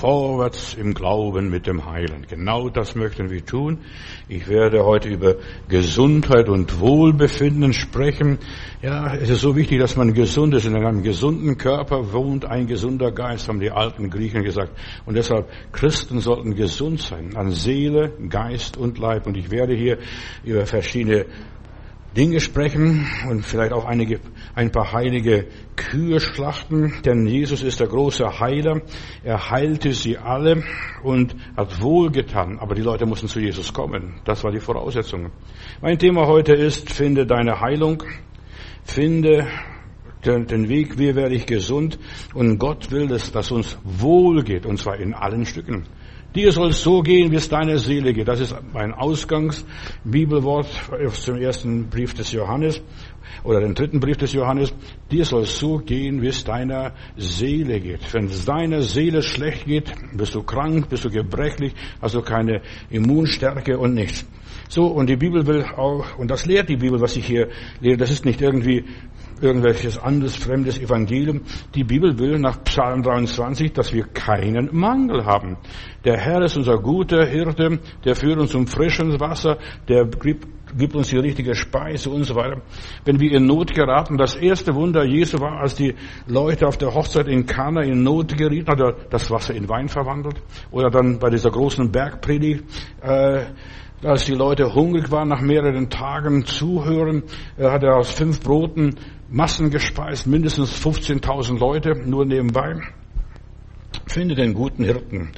vorwärts im Glauben mit dem Heilen. Genau das möchten wir tun. Ich werde heute über Gesundheit und Wohlbefinden sprechen. Ja, es ist so wichtig, dass man gesund ist. In einem gesunden Körper wohnt ein gesunder Geist, haben die alten Griechen gesagt. Und deshalb, Christen sollten gesund sein. An Seele, Geist und Leib. Und ich werde hier über verschiedene Dinge sprechen und vielleicht auch einige, ein paar heilige Kühe schlachten, denn Jesus ist der große Heiler. Er heilte sie alle und hat wohlgetan, aber die Leute mussten zu Jesus kommen. Das war die Voraussetzung. Mein Thema heute ist, finde deine Heilung, finde den, Weg, wie werde ich gesund und Gott will, dass, dass uns wohl geht und zwar in allen Stücken. Dir soll so gehen, wie es deiner Seele geht. Das ist mein Ausgangsbibelwort zum ersten Brief des Johannes oder den dritten Brief des Johannes. Dir soll so gehen, wie es deiner Seele geht. Wenn es deiner Seele schlecht geht, bist du krank, bist du gebrechlich, hast du keine Immunstärke und nichts. So, und die Bibel will auch, und das lehrt die Bibel, was ich hier lehre, das ist nicht irgendwie irgendwelches anderes fremdes Evangelium. Die Bibel will nach Psalm 23, dass wir keinen Mangel haben. Der Herr ist unser guter Hirte, der führt uns zum frischen Wasser, der gibt, uns die richtige Speise und so weiter. Wenn wir in Not geraten, das erste Wunder Jesu war, als die Leute auf der Hochzeit in Kana in Not gerieten, hat er das Wasser in Wein verwandelt. Oder dann bei dieser großen Bergpredigt, äh, als die Leute hungrig waren nach mehreren Tagen zuhören, äh, hat er aus fünf Broten Massen gespeist, mindestens 15.000 Leute, nur nebenbei. Finde den guten Hirten.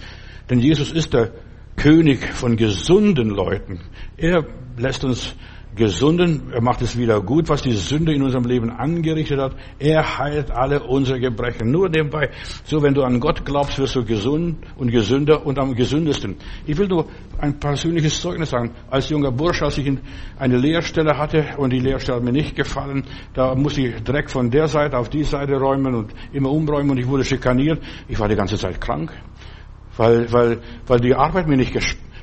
Denn Jesus ist der König von gesunden Leuten. Er lässt uns gesunden, er macht es wieder gut, was die Sünde in unserem Leben angerichtet hat. Er heilt alle unsere Gebrechen. Nur nebenbei. So, wenn du an Gott glaubst, wirst du gesund und gesünder und am gesündesten. Ich will nur ein persönliches Zeugnis sagen. Als junger Bursch, als ich eine Lehrstelle hatte und die Lehrstelle hat mir nicht gefallen, da musste ich Dreck von der Seite auf die Seite räumen und immer umräumen und ich wurde schikaniert. Ich war die ganze Zeit krank. Weil, weil, weil die Arbeit mir nicht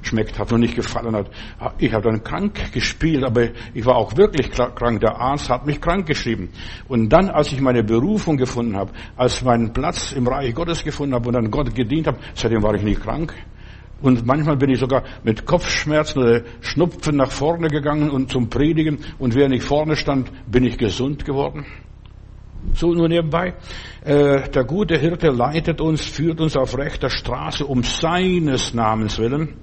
geschmeckt hat und nicht gefallen hat. Ich habe dann krank gespielt, aber ich war auch wirklich krank. Der Arzt hat mich krank geschrieben. Und dann, als ich meine Berufung gefunden habe, als meinen Platz im Reich Gottes gefunden habe und dann Gott gedient habe, seitdem war ich nicht krank. Und manchmal bin ich sogar mit Kopfschmerzen oder Schnupfen nach vorne gegangen und zum Predigen. Und während ich vorne stand, bin ich gesund geworden. So nur nebenbei. Äh, der gute Hirte leitet uns, führt uns auf rechter Straße um seines Namens willen.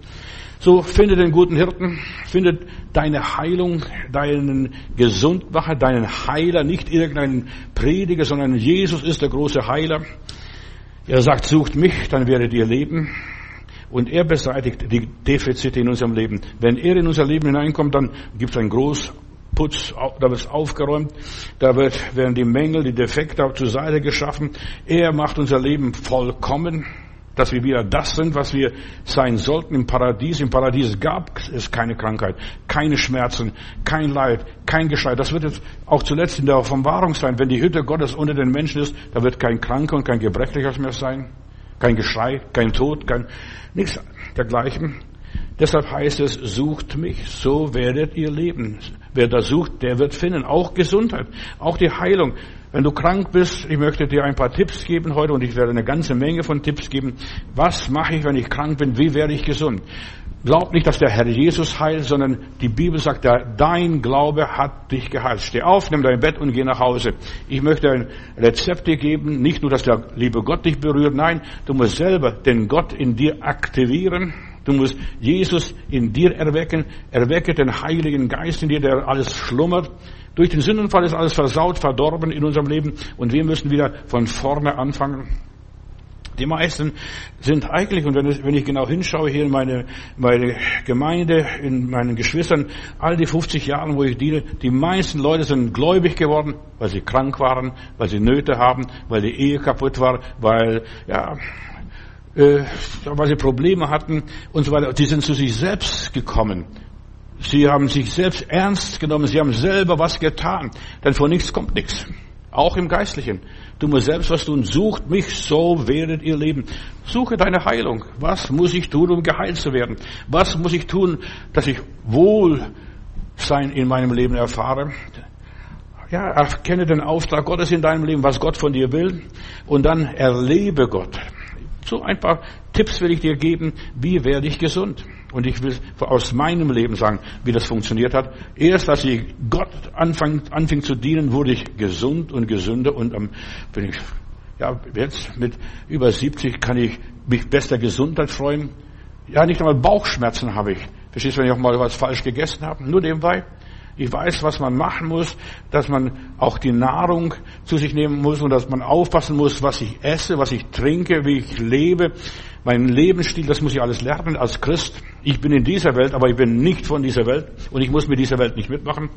So, finde den guten Hirten, finde deine Heilung, deinen Gesundmacher, deinen Heiler, nicht irgendeinen Prediger, sondern Jesus ist der große Heiler. Er sagt, sucht mich, dann werdet ihr leben. Und er beseitigt die Defizite in unserem Leben. Wenn er in unser Leben hineinkommt, dann gibt es ein groß Putz, da wird aufgeräumt, da wird, werden die Mängel, die Defekte auch zur Seite geschaffen. Er macht unser Leben vollkommen, dass wir wieder das sind, was wir sein sollten im Paradies. Im Paradies gab es keine Krankheit, keine Schmerzen, kein Leid, kein Geschrei. Das wird jetzt auch zuletzt in der Offenbarung sein. Wenn die Hütte Gottes unter den Menschen ist, da wird kein Kranker und kein Gebrechlicher mehr sein. Kein Geschrei, kein Tod, kein, nichts dergleichen. Deshalb heißt es, sucht mich, so werdet ihr leben. Wer da sucht, der wird finden. Auch Gesundheit, auch die Heilung. Wenn du krank bist, ich möchte dir ein paar Tipps geben heute und ich werde eine ganze Menge von Tipps geben. Was mache ich, wenn ich krank bin? Wie werde ich gesund? Glaub nicht, dass der Herr Jesus heilt, sondern die Bibel sagt, dein Glaube hat dich geheilt. Steh auf, nimm dein Bett und geh nach Hause. Ich möchte ein Rezept dir geben, nicht nur, dass der liebe Gott dich berührt, nein, du musst selber den Gott in dir aktivieren Du musst Jesus in dir erwecken. Erwecke den Heiligen Geist in dir, der alles schlummert. Durch den Sündenfall ist alles versaut, verdorben in unserem Leben und wir müssen wieder von vorne anfangen. Die meisten sind eigentlich, und wenn ich, genau hinschaue hier in meine, meine Gemeinde, in meinen Geschwistern, all die 50 Jahre, wo ich diene, die meisten Leute sind gläubig geworden, weil sie krank waren, weil sie Nöte haben, weil die Ehe kaputt war, weil, ja, äh, weil sie Probleme hatten und so weiter. Die sind zu sich selbst gekommen. Sie haben sich selbst ernst genommen. Sie haben selber was getan. Denn von nichts kommt nichts. Auch im Geistlichen. Du musst selbst was tun. Sucht mich, so werdet ihr leben. Suche deine Heilung. Was muss ich tun, um geheilt zu werden? Was muss ich tun, dass ich Wohlsein in meinem Leben erfahre? Ja, erkenne den Auftrag Gottes in deinem Leben, was Gott von dir will, und dann erlebe Gott. So ein paar Tipps will ich dir geben, wie werde ich gesund? Und ich will aus meinem Leben sagen, wie das funktioniert hat. Erst als ich Gott anfing, anfing zu dienen, wurde ich gesund und gesünder und ähm, bin ich, ja, jetzt mit über 70 kann ich mich bester Gesundheit freuen. Ja, nicht einmal Bauchschmerzen habe ich. Verstehst du, wenn ich auch mal was falsch gegessen habe? Nur nebenbei. Ich weiß, was man machen muss, dass man auch die Nahrung zu sich nehmen muss und dass man aufpassen muss, was ich esse, was ich trinke, wie ich lebe. Mein Lebensstil, das muss ich alles lernen als Christ. Ich bin in dieser Welt, aber ich bin nicht von dieser Welt und ich muss mit dieser Welt nicht mitmachen.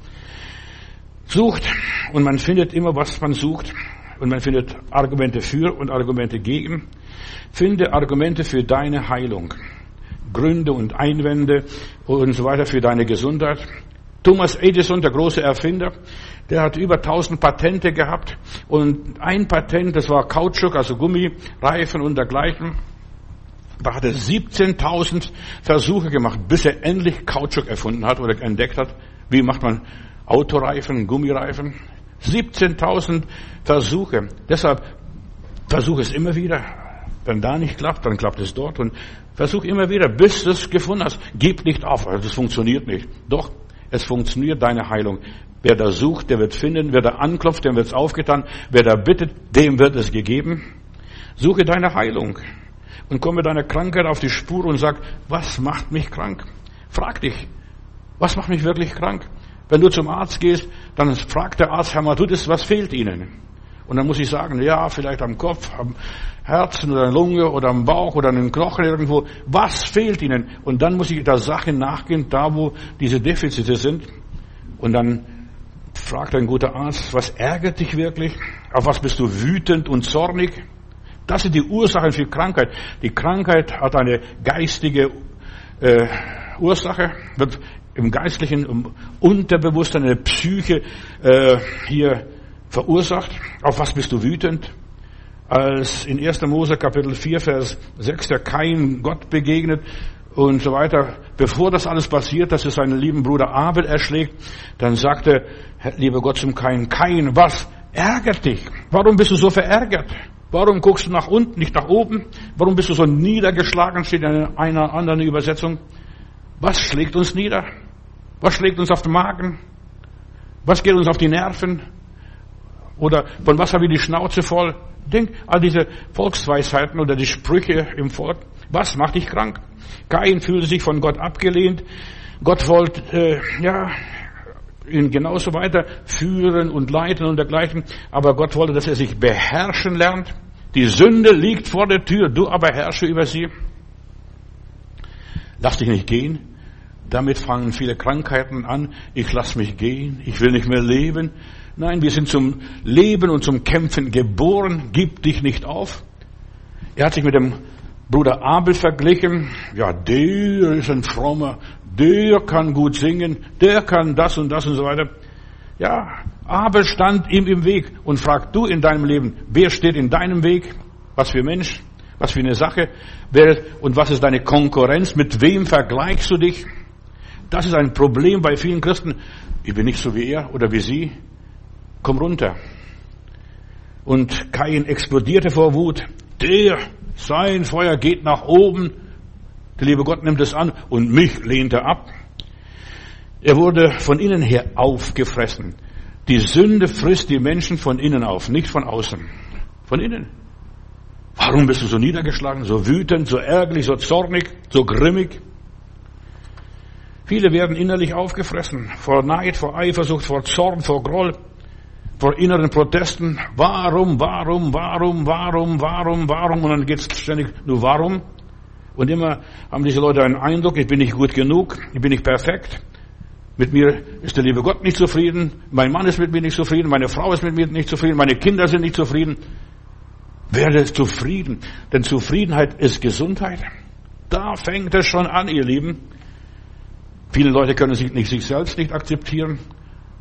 Sucht und man findet immer, was man sucht und man findet Argumente für und Argumente gegen. Finde Argumente für deine Heilung. Gründe und Einwände und so weiter für deine Gesundheit. Thomas Edison, der große Erfinder, der hat über 1000 Patente gehabt und ein Patent, das war Kautschuk, also Gummi, Reifen und dergleichen. Da hat er 17.000 Versuche gemacht, bis er endlich Kautschuk erfunden hat oder entdeckt hat. Wie macht man Autoreifen, Gummireifen? 17.000 Versuche. Deshalb versuche es immer wieder. Wenn da nicht klappt, dann klappt es dort und versuch immer wieder, bis du es gefunden hast. Gib nicht auf, also das funktioniert nicht. Doch, es funktioniert deine Heilung. Wer da sucht, der wird finden. Wer da anklopft, dem wird es aufgetan. Wer da bittet, dem wird es gegeben. Suche deine Heilung und komme deiner Krankheit auf die Spur und sag, was macht mich krank? Frag dich, was macht mich wirklich krank? Wenn du zum Arzt gehst, dann fragt der Arzt, Herr Matudis, was fehlt Ihnen? Und dann muss ich sagen, ja, vielleicht am Kopf, am Herzen oder Lunge oder am Bauch oder an den Knochen irgendwo. Was fehlt Ihnen? Und dann muss ich der Sache nachgehen, da wo diese Defizite sind. Und dann fragt ein guter Arzt, was ärgert dich wirklich? Auf was bist du wütend und zornig? Das sind die Ursachen für Krankheit. Die Krankheit hat eine geistige äh, Ursache, wird im geistlichen im Unterbewusstsein, eine Psyche äh, hier verursacht. Auf was bist du wütend? Als in 1. Mose Kapitel 4, Vers 6 der Kain Gott begegnet und so weiter, bevor das alles passiert, dass er seinen lieben Bruder Abel erschlägt, dann sagte, lieber Gott zum Kain, Kain, was ärgert dich? Warum bist du so verärgert? Warum guckst du nach unten, nicht nach oben? Warum bist du so niedergeschlagen, steht in einer anderen Übersetzung. Was schlägt uns nieder? Was schlägt uns auf den Magen? Was geht uns auf die Nerven? Oder von was haben wir die Schnauze voll? Denk all diese Volksweisheiten oder die Sprüche im Volk. Was macht dich krank? Kain fühlte sich von Gott abgelehnt. Gott wollte, äh, ja, ihn genauso weiter führen und leiten und dergleichen. Aber Gott wollte, dass er sich beherrschen lernt. Die Sünde liegt vor der Tür, du aber herrsche über sie. Lass dich nicht gehen. Damit fangen viele Krankheiten an. Ich lass mich gehen. Ich will nicht mehr leben. Nein, wir sind zum Leben und zum Kämpfen geboren. Gib dich nicht auf. Er hat sich mit dem Bruder Abel verglichen. Ja, der ist ein frommer. Der kann gut singen. Der kann das und das und so weiter. Ja, Abel stand ihm im Weg und fragt du in deinem Leben, wer steht in deinem Weg? Was für Mensch? Was für eine Sache? Wer, und was ist deine Konkurrenz? Mit wem vergleichst du dich? Das ist ein Problem bei vielen Christen. Ich bin nicht so wie er oder wie sie komm runter. Und Kain explodierte vor Wut. Der, sein Feuer geht nach oben. Der liebe Gott nimmt es an und mich lehnt er ab. Er wurde von innen her aufgefressen. Die Sünde frisst die Menschen von innen auf, nicht von außen. Von innen. Warum bist du so niedergeschlagen, so wütend, so ärgerlich, so zornig, so grimmig? Viele werden innerlich aufgefressen vor Neid, vor Eifersucht, vor Zorn, vor Groll vor inneren Protesten. Warum, warum, warum, warum, warum, warum? Und dann geht es ständig nur warum. Und immer haben diese Leute einen Eindruck, ich bin nicht gut genug, ich bin nicht perfekt. Mit mir ist der liebe Gott nicht zufrieden, mein Mann ist mit mir nicht zufrieden, meine Frau ist mit mir nicht zufrieden, meine Kinder sind nicht zufrieden. Werde zufrieden, denn Zufriedenheit ist Gesundheit. Da fängt es schon an, ihr Lieben. Viele Leute können sich, nicht, sich selbst nicht akzeptieren.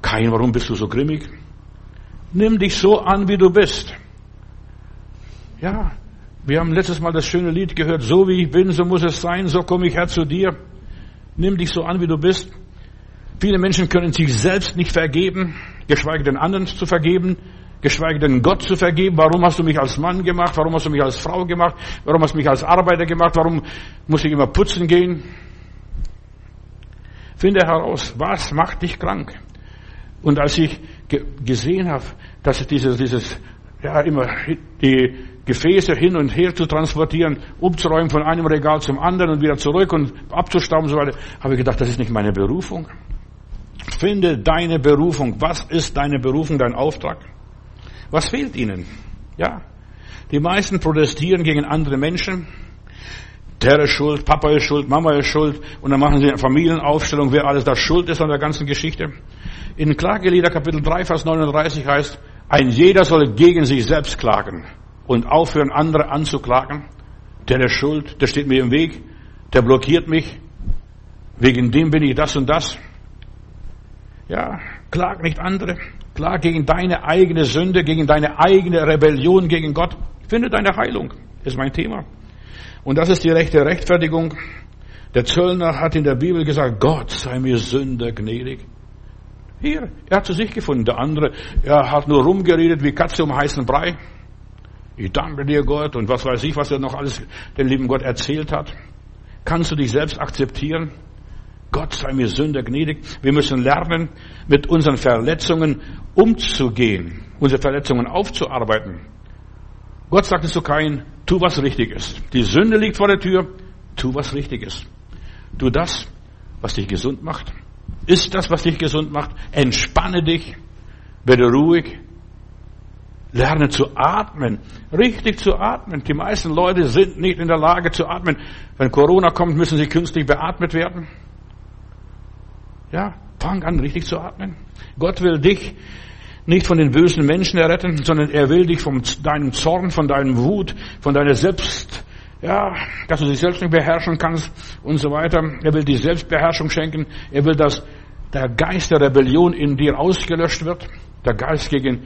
Kein, warum bist du so grimmig? Nimm dich so an, wie du bist. Ja, wir haben letztes Mal das schöne Lied gehört, so wie ich bin, so muss es sein, so komme ich her zu dir. Nimm dich so an, wie du bist. Viele Menschen können sich selbst nicht vergeben, geschweige denn anderen zu vergeben. geschweige denn Gott zu vergeben. Warum hast du mich als Mann gemacht? Warum hast du mich als Frau gemacht? Warum hast du mich als Arbeiter gemacht? Warum muss ich immer putzen gehen? Finde heraus, was macht dich krank? Und als ich gesehen habe, dass dieses, dieses, ja, immer die Gefäße hin und her zu transportieren, umzuräumen von einem Regal zum anderen und wieder zurück und abzustauben und so weiter, habe ich gedacht, das ist nicht meine Berufung. Finde deine Berufung. Was ist deine Berufung, dein Auftrag? Was fehlt ihnen? Ja. Die meisten protestieren gegen andere Menschen. Der ist schuld, Papa ist schuld, Mama ist schuld. Und dann machen sie eine Familienaufstellung, wer alles da schuld ist an der ganzen Geschichte. In Klagelieder Kapitel 3, Vers 39 heißt, ein jeder soll gegen sich selbst klagen und aufhören, andere anzuklagen. Der ist schuld, der steht mir im Weg, der blockiert mich. Wegen dem bin ich das und das. Ja, klag nicht andere. Klag gegen deine eigene Sünde, gegen deine eigene Rebellion gegen Gott. Finde deine Heilung. ist mein Thema. Und das ist die rechte Rechtfertigung. Der Zöllner hat in der Bibel gesagt, Gott sei mir Sünder gnädig. Hier, er hat zu sich gefunden. Der andere, er hat nur rumgeredet wie Katze um heißen Brei. Ich danke dir, Gott, und was weiß ich, was er noch alles dem lieben Gott erzählt hat. Kannst du dich selbst akzeptieren? Gott sei mir Sünder gnädig. Wir müssen lernen, mit unseren Verletzungen umzugehen, unsere Verletzungen aufzuarbeiten. Gott sagte zu Kain, tu was richtig ist. Die Sünde liegt vor der Tür, tu was richtig ist. Tu das, was dich gesund macht. Ist das, was dich gesund macht. Entspanne dich, werde ruhig, lerne zu atmen, richtig zu atmen. Die meisten Leute sind nicht in der Lage zu atmen. Wenn Corona kommt, müssen sie künstlich beatmet werden. Ja, fang an, richtig zu atmen. Gott will dich nicht von den bösen Menschen erretten, sondern er will dich von deinem Zorn, von deinem Wut, von deiner Selbst, ja, dass du dich selbst nicht beherrschen kannst und so weiter. Er will dir Selbstbeherrschung schenken. Er will, dass der Geist der Rebellion in dir ausgelöscht wird. Der Geist gegen,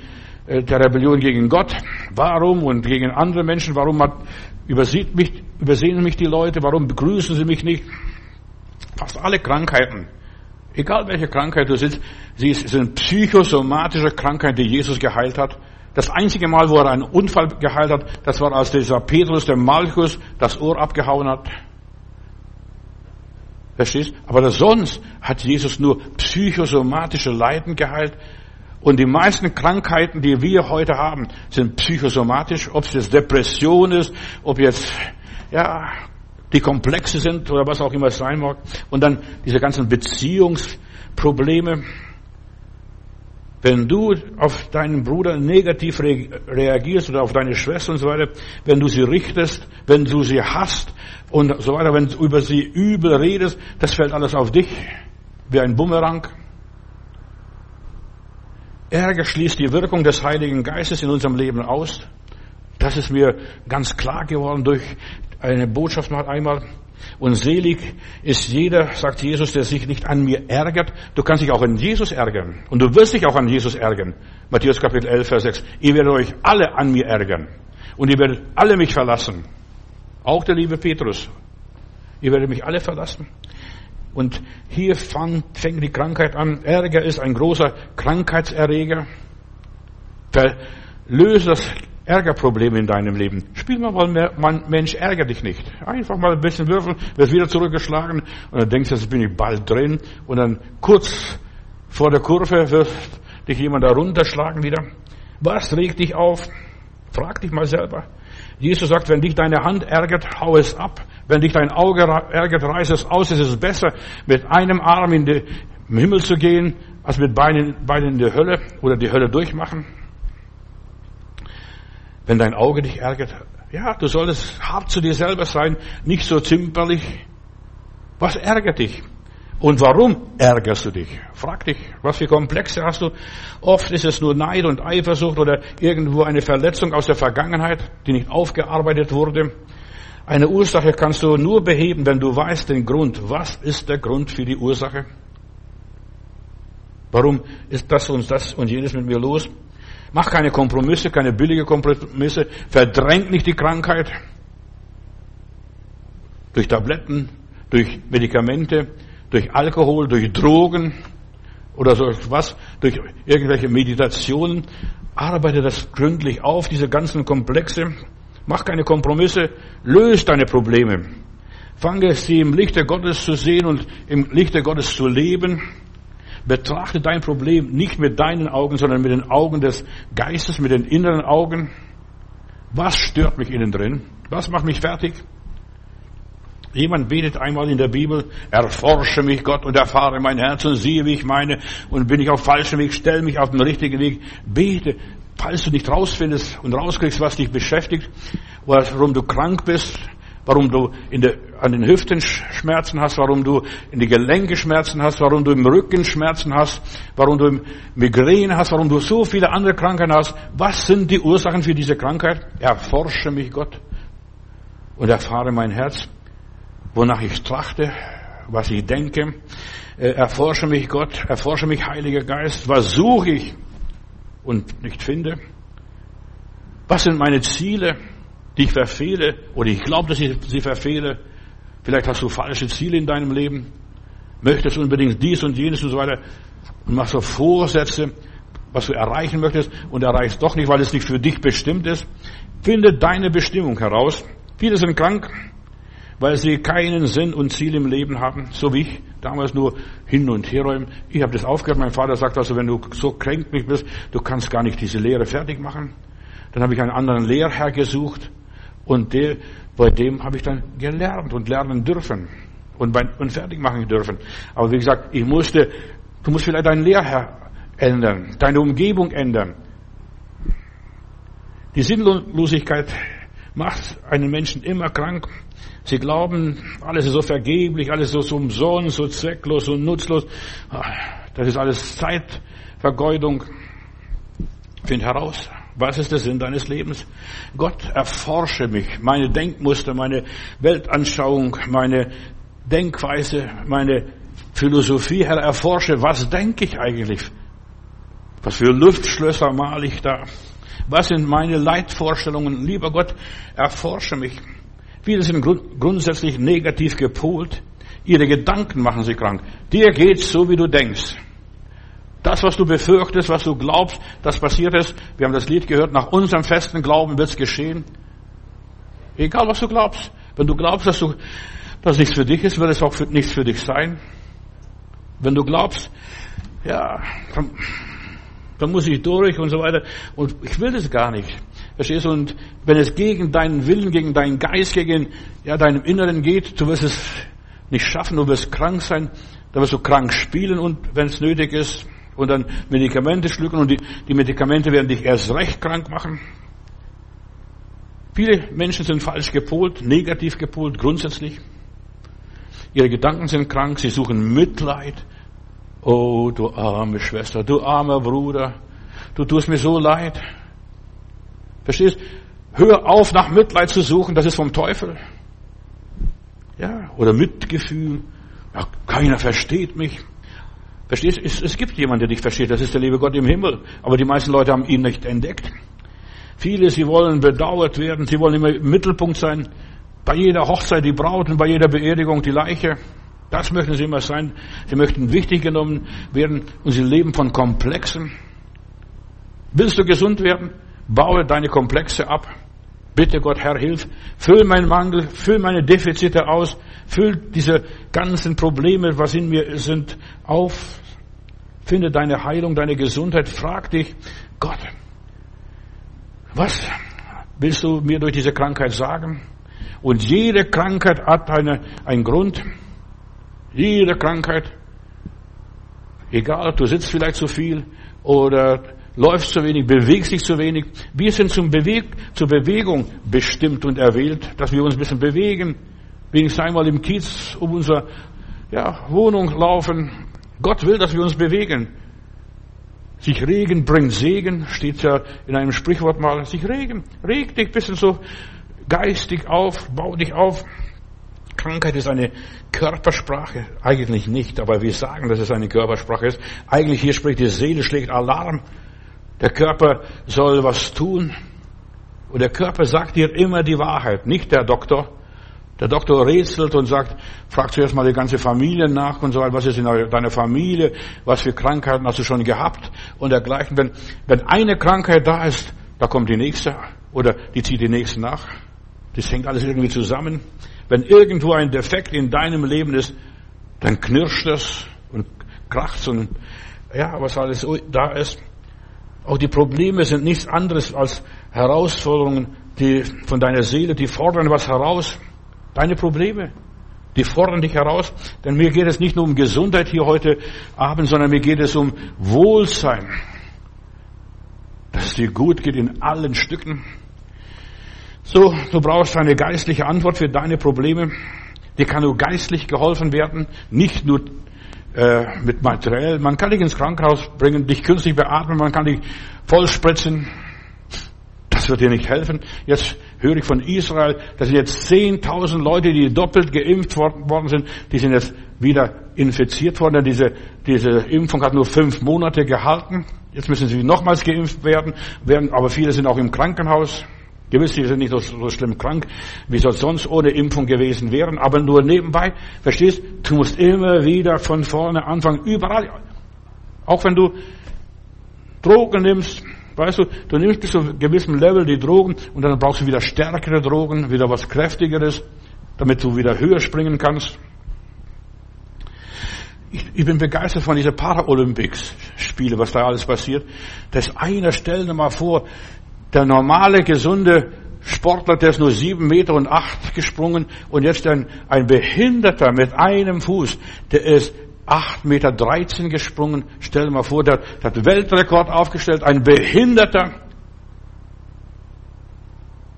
äh, der Rebellion gegen Gott. Warum und gegen andere Menschen? Warum hat, übersieht mich, übersehen mich die Leute? Warum begrüßen sie mich nicht? Fast alle Krankheiten Egal welche Krankheit du sitzt, sie sind psychosomatische Krankheiten, die Jesus geheilt hat. Das einzige Mal, wo er einen Unfall geheilt hat, das war, als dieser Petrus, der Malchus, das Ohr abgehauen hat. Verstehst? Aber sonst hat Jesus nur psychosomatische Leiden geheilt. Und die meisten Krankheiten, die wir heute haben, sind psychosomatisch. Ob es jetzt Depression ist, ob jetzt, ja, die komplexe sind oder was auch immer es sein mag. Und dann diese ganzen Beziehungsprobleme. Wenn du auf deinen Bruder negativ reagierst oder auf deine Schwester und so weiter, wenn du sie richtest, wenn du sie hasst und so weiter, wenn du über sie übel redest, das fällt alles auf dich wie ein Bumerang. Ärger schließt die Wirkung des Heiligen Geistes in unserem Leben aus. Das ist mir ganz klar geworden durch eine Botschaft noch einmal. Und selig ist jeder, sagt Jesus, der sich nicht an mir ärgert. Du kannst dich auch an Jesus ärgern. Und du wirst dich auch an Jesus ärgern. Matthäus Kapitel 11, Vers 6. Ihr werdet euch alle an mir ärgern. Und ihr werdet alle mich verlassen. Auch der liebe Petrus. Ihr werdet mich alle verlassen. Und hier fängt, die Krankheit an. Ärger ist ein großer Krankheitserreger. Löse das Ärgerprobleme in deinem Leben. Spiel mal, mal Mensch, ärger dich nicht. Einfach mal ein bisschen würfeln, wirst wieder zurückgeschlagen und dann denkst du, jetzt bin ich bald drin und dann kurz vor der Kurve wird dich jemand da runterschlagen wieder. Was regt dich auf? Frag dich mal selber. Jesus sagt, wenn dich deine Hand ärgert, hau es ab. Wenn dich dein Auge ärgert, reiß es aus. Es ist besser, mit einem Arm in den Himmel zu gehen, als mit beiden, beiden in die Hölle oder die Hölle durchmachen. Wenn dein Auge dich ärgert, ja, du solltest hart zu dir selber sein, nicht so zimperlich. Was ärgert dich? Und warum ärgerst du dich? Frag dich, was für Komplexe hast du? Oft ist es nur Neid und Eifersucht oder irgendwo eine Verletzung aus der Vergangenheit, die nicht aufgearbeitet wurde. Eine Ursache kannst du nur beheben, wenn du weißt den Grund. Was ist der Grund für die Ursache? Warum ist das und das und jenes mit mir los? Mach keine Kompromisse, keine billige Kompromisse. Verdrängt nicht die Krankheit. Durch Tabletten, durch Medikamente, durch Alkohol, durch Drogen. oder so was, durch irgendwelche Meditationen. Arbeite das gründlich auf, diese ganzen Komplexe. Mach keine Kompromisse, löse deine Probleme. Fange sie im Lichte Gottes zu sehen und im Lichte Gottes zu leben. Betrachte dein Problem nicht mit deinen Augen, sondern mit den Augen des Geistes, mit den inneren Augen. Was stört mich innen drin? Was macht mich fertig? Jemand betet einmal in der Bibel, erforsche mich Gott und erfahre mein Herz und siehe, wie ich meine und bin ich auf falschem Weg, stell mich auf den richtigen Weg. Bete, falls du nicht rausfindest und rauskriegst, was dich beschäftigt, warum du krank bist, warum du der, an den Hüften Schmerzen hast, warum du in die Gelenke Schmerzen hast, warum du im Rücken Schmerzen hast, warum du Migräne hast, warum du so viele andere Krankheiten hast. Was sind die Ursachen für diese Krankheit? Erforsche mich Gott und erfahre mein Herz wonach ich trachte, was ich denke. Äh, erforsche mich Gott, erforsche mich Heiliger Geist. Was suche ich und nicht finde? Was sind meine Ziele, die ich verfehle oder ich glaube, dass ich sie verfehle? Vielleicht hast du falsche Ziele in deinem Leben, möchtest unbedingt dies und jenes und so weiter und machst so Vorsätze, was du erreichen möchtest und erreichst doch nicht, weil es nicht für dich bestimmt ist. Finde deine Bestimmung heraus. Viele sind krank, weil sie keinen Sinn und Ziel im Leben haben, so wie ich damals nur hin und her räumen. Ich habe das aufgehört. Mein Vater sagt also, wenn du so kränklich bist, du kannst gar nicht diese Lehre fertig machen. Dann habe ich einen anderen Lehrherr gesucht und der, bei dem habe ich dann gelernt und lernen dürfen und, bei, und fertig machen dürfen. Aber wie gesagt, ich musste, du musst vielleicht deinen Lehrherr ändern, deine Umgebung ändern. Die Sinnlosigkeit macht einen Menschen immer krank. Sie glauben, alles ist so vergeblich, alles ist so umsonst, so zwecklos, so nutzlos. Ah, das ist alles Zeitvergeudung. Find heraus, was ist der Sinn deines Lebens? Gott, erforsche mich, meine Denkmuster, meine Weltanschauung, meine Denkweise, meine Philosophie, Herr, erforsche, was denke ich eigentlich? Was für Luftschlösser male ich da? Was sind meine Leitvorstellungen? Lieber Gott, erforsche mich. Viele sind grundsätzlich negativ gepolt. Ihre Gedanken machen sie krank. Dir geht's so, wie du denkst. Das, was du befürchtest, was du glaubst, das passiert ist. Wir haben das Lied gehört. Nach unserem festen Glauben wird's geschehen. Egal, was du glaubst. Wenn du glaubst, dass du, dass nichts für dich ist, wird es auch für, nichts für dich sein. Wenn du glaubst, ja, dann, dann muss ich durch und so weiter. Und ich will das gar nicht. Verstehst du? Und wenn es gegen deinen Willen, gegen deinen Geist, gegen ja, deinem Inneren geht, du wirst es nicht schaffen, du wirst krank sein, dann wirst du krank spielen und wenn es nötig ist und dann Medikamente schlucken und die, die Medikamente werden dich erst recht krank machen. Viele Menschen sind falsch gepolt, negativ gepolt, grundsätzlich. Ihre Gedanken sind krank, sie suchen Mitleid. Oh, du arme Schwester, du armer Bruder, du tust mir so leid. Verstehst? Hör auf, nach Mitleid zu suchen, das ist vom Teufel. Ja, oder Mitgefühl. Ja, keiner versteht mich. Verstehst? Es, es gibt jemanden, der dich versteht. Das ist der liebe Gott im Himmel. Aber die meisten Leute haben ihn nicht entdeckt. Viele, sie wollen bedauert werden. Sie wollen immer im Mittelpunkt sein. Bei jeder Hochzeit die Braut und bei jeder Beerdigung die Leiche. Das möchten sie immer sein. Sie möchten wichtig genommen werden und sie leben von Komplexen. Willst du gesund werden? Baue deine Komplexe ab. Bitte Gott, Herr, hilf. Füll meinen Mangel, füll meine Defizite aus, füll diese ganzen Probleme, was in mir sind, auf. Finde deine Heilung, deine Gesundheit. Frag dich, Gott, was willst du mir durch diese Krankheit sagen? Und jede Krankheit hat eine, einen Grund. Jede Krankheit. Egal, du sitzt vielleicht zu viel oder läufst zu wenig, bewegst dich zu wenig. Wir sind zum Beweg zur Bewegung bestimmt und erwählt, dass wir uns ein bisschen bewegen, wenigstens einmal im Kiez um unsere ja, Wohnung laufen. Gott will, dass wir uns bewegen. Sich regen bringt Segen, steht ja in einem Sprichwort mal. Sich regen, reg dich ein bisschen so geistig auf, bau dich auf. Krankheit ist eine Körpersprache. Eigentlich nicht, aber wir sagen, dass es eine Körpersprache ist. Eigentlich hier spricht die Seele, schlägt Alarm. Der Körper soll was tun. Und der Körper sagt dir immer die Wahrheit, nicht der Doktor. Der Doktor rätselt und sagt, fragt zuerst mal die ganze Familie nach und so weiter, was ist in deiner Familie, was für Krankheiten hast du schon gehabt und dergleichen. Wenn, wenn eine Krankheit da ist, da kommt die nächste oder die zieht die nächste nach. Das hängt alles irgendwie zusammen. Wenn irgendwo ein Defekt in deinem Leben ist, dann knirscht es und kracht und ja, was alles da ist. Auch die Probleme sind nichts anderes als Herausforderungen, die von deiner Seele, die fordern was heraus. Deine Probleme, die fordern dich heraus. Denn mir geht es nicht nur um Gesundheit hier heute Abend, sondern mir geht es um Wohlsein. Dass es dir gut geht in allen Stücken. So, du brauchst eine geistliche Antwort für deine Probleme. Dir kann nur geistlich geholfen werden, nicht nur äh, mit materiell. Man kann dich ins Krankenhaus bringen, dich künstlich beatmen, man kann dich vollspritzen. Das wird dir nicht helfen. Jetzt höre ich von Israel, dass jetzt 10.000 Leute, die doppelt geimpft worden sind, die sind jetzt wieder infiziert worden. Diese, diese Impfung hat nur fünf Monate gehalten. Jetzt müssen sie nochmals geimpft werden, werden, aber viele sind auch im Krankenhaus. Gewiss, sie sind nicht so, so schlimm krank, wie sie sonst ohne Impfung gewesen wären, aber nur nebenbei, verstehst, du musst immer wieder von vorne anfangen, überall. Auch wenn du Drogen nimmst, weißt du, du nimmst bis zu einem gewissen Level die Drogen und dann brauchst du wieder stärkere Drogen, wieder was kräftigeres, damit du wieder höher springen kannst. Ich, ich bin begeistert von dieser Paralympics-Spiele, was da alles passiert. Das einer, stell dir mal vor, der normale, gesunde Sportler, der ist nur sieben Meter und acht gesprungen und jetzt ein, ein Behinderter mit einem Fuß, der ist acht Meter dreizehn gesprungen. Stell dir mal vor, der, der hat Weltrekord aufgestellt, ein Behinderter.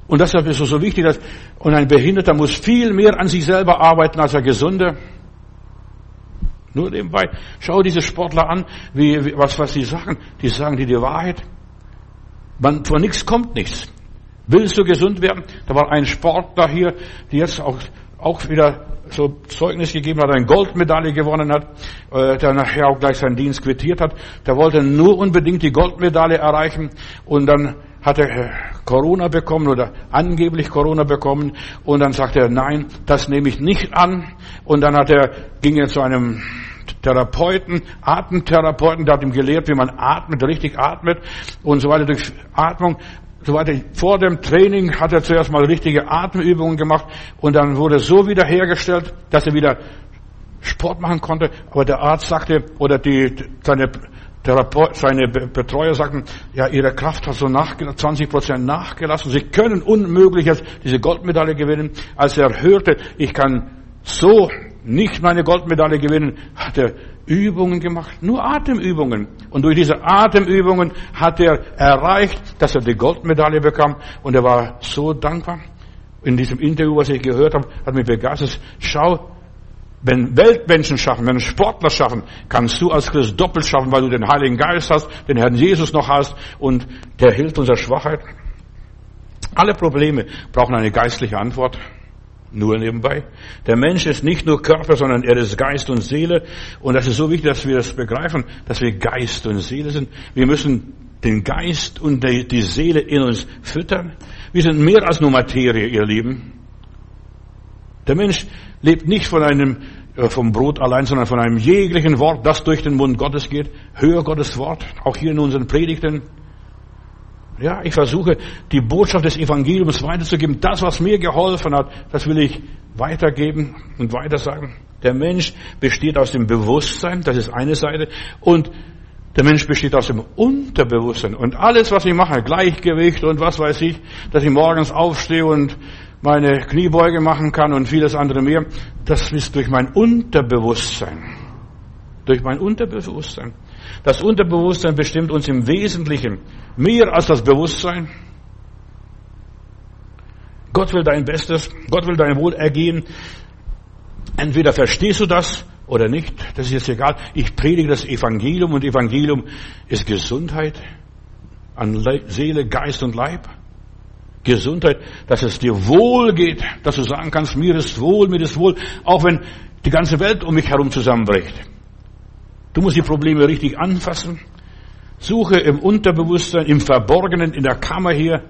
Und deshalb ist es so wichtig, dass, und ein Behinderter muss viel mehr an sich selber arbeiten als ein Gesunder. Nur nebenbei, schau diese Sportler an, wie, wie, was, was sie sagen. Die sagen dir die Wahrheit. Man, von nichts kommt nichts. Willst du gesund werden? Da war ein Sportler hier, der jetzt auch, auch wieder so Zeugnis gegeben hat, eine Goldmedaille gewonnen hat, äh, der nachher auch gleich seinen Dienst quittiert hat. Der wollte nur unbedingt die Goldmedaille erreichen und dann hat er äh, Corona bekommen oder angeblich Corona bekommen und dann sagt er, nein, das nehme ich nicht an und dann hat er, ging er zu einem Therapeuten, Atemtherapeuten, der hat ihm gelehrt, wie man atmet, richtig atmet und so weiter durch Atmung. So weiter. Vor dem Training hat er zuerst mal richtige Atemübungen gemacht und dann wurde so wiederhergestellt, dass er wieder Sport machen konnte. Aber der Arzt sagte, oder die, seine Therapeut, seine Betreuer sagten, ja, ihre Kraft hat so nachgelassen, 20 Prozent nachgelassen. Sie können unmöglich jetzt diese Goldmedaille gewinnen. Als er hörte, ich kann so nicht meine Goldmedaille gewinnen, hat er Übungen gemacht, nur Atemübungen. Und durch diese Atemübungen hat er erreicht, dass er die Goldmedaille bekam. Und er war so dankbar. In diesem Interview, was ich gehört habe, hat mich begeistert. Schau, wenn Weltmenschen schaffen, wenn Sportler schaffen, kannst du als Christ doppelt schaffen, weil du den Heiligen Geist hast, den Herrn Jesus noch hast und der hilft unserer Schwachheit. Alle Probleme brauchen eine geistliche Antwort. Nur nebenbei. Der Mensch ist nicht nur Körper, sondern er ist Geist und Seele. Und das ist so wichtig, dass wir das begreifen, dass wir Geist und Seele sind. Wir müssen den Geist und die Seele in uns füttern. Wir sind mehr als nur Materie, ihr Lieben. Der Mensch lebt nicht von einem, äh, vom Brot allein, sondern von einem jeglichen Wort, das durch den Mund Gottes geht. Hör Gottes Wort, auch hier in unseren Predigten. Ja, ich versuche, die Botschaft des Evangeliums weiterzugeben. Das, was mir geholfen hat, das will ich weitergeben und weitersagen. Der Mensch besteht aus dem Bewusstsein, das ist eine Seite, und der Mensch besteht aus dem Unterbewusstsein. Und alles, was ich mache, Gleichgewicht und was weiß ich, dass ich morgens aufstehe und meine Kniebeuge machen kann und vieles andere mehr, das ist durch mein Unterbewusstsein. Durch mein Unterbewusstsein. Das Unterbewusstsein bestimmt uns im Wesentlichen mehr als das Bewusstsein. Gott will dein Bestes, Gott will dein Wohlergehen. Entweder verstehst du das oder nicht, das ist jetzt egal. Ich predige das Evangelium und Evangelium ist Gesundheit an Seele, Geist und Leib. Gesundheit, dass es dir wohl geht, dass du sagen kannst, mir ist wohl, mir ist wohl, auch wenn die ganze Welt um mich herum zusammenbricht. Du musst die Probleme richtig anfassen. Suche im Unterbewusstsein, im Verborgenen, in der Kammer hier.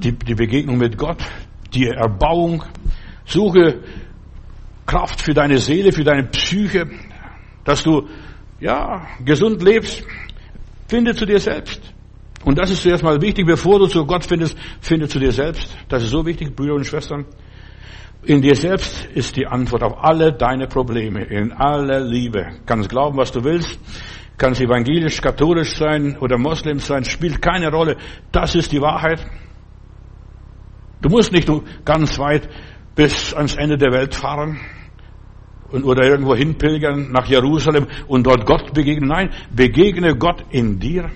die, Begegnung mit Gott, die Erbauung. Suche Kraft für deine Seele, für deine Psyche, dass du, ja, gesund lebst. Finde zu dir selbst. Und das ist zuerst mal wichtig, bevor du zu Gott findest, finde zu dir selbst. Das ist so wichtig, Brüder und Schwestern. In dir selbst ist die Antwort auf alle deine Probleme, in aller Liebe. Kannst glauben, was du willst, kannst evangelisch, katholisch sein oder Moslem sein, spielt keine Rolle. Das ist die Wahrheit. Du musst nicht ganz weit bis ans Ende der Welt fahren oder irgendwo hinpilgern nach Jerusalem und dort Gott begegnen. Nein, begegne Gott in dir.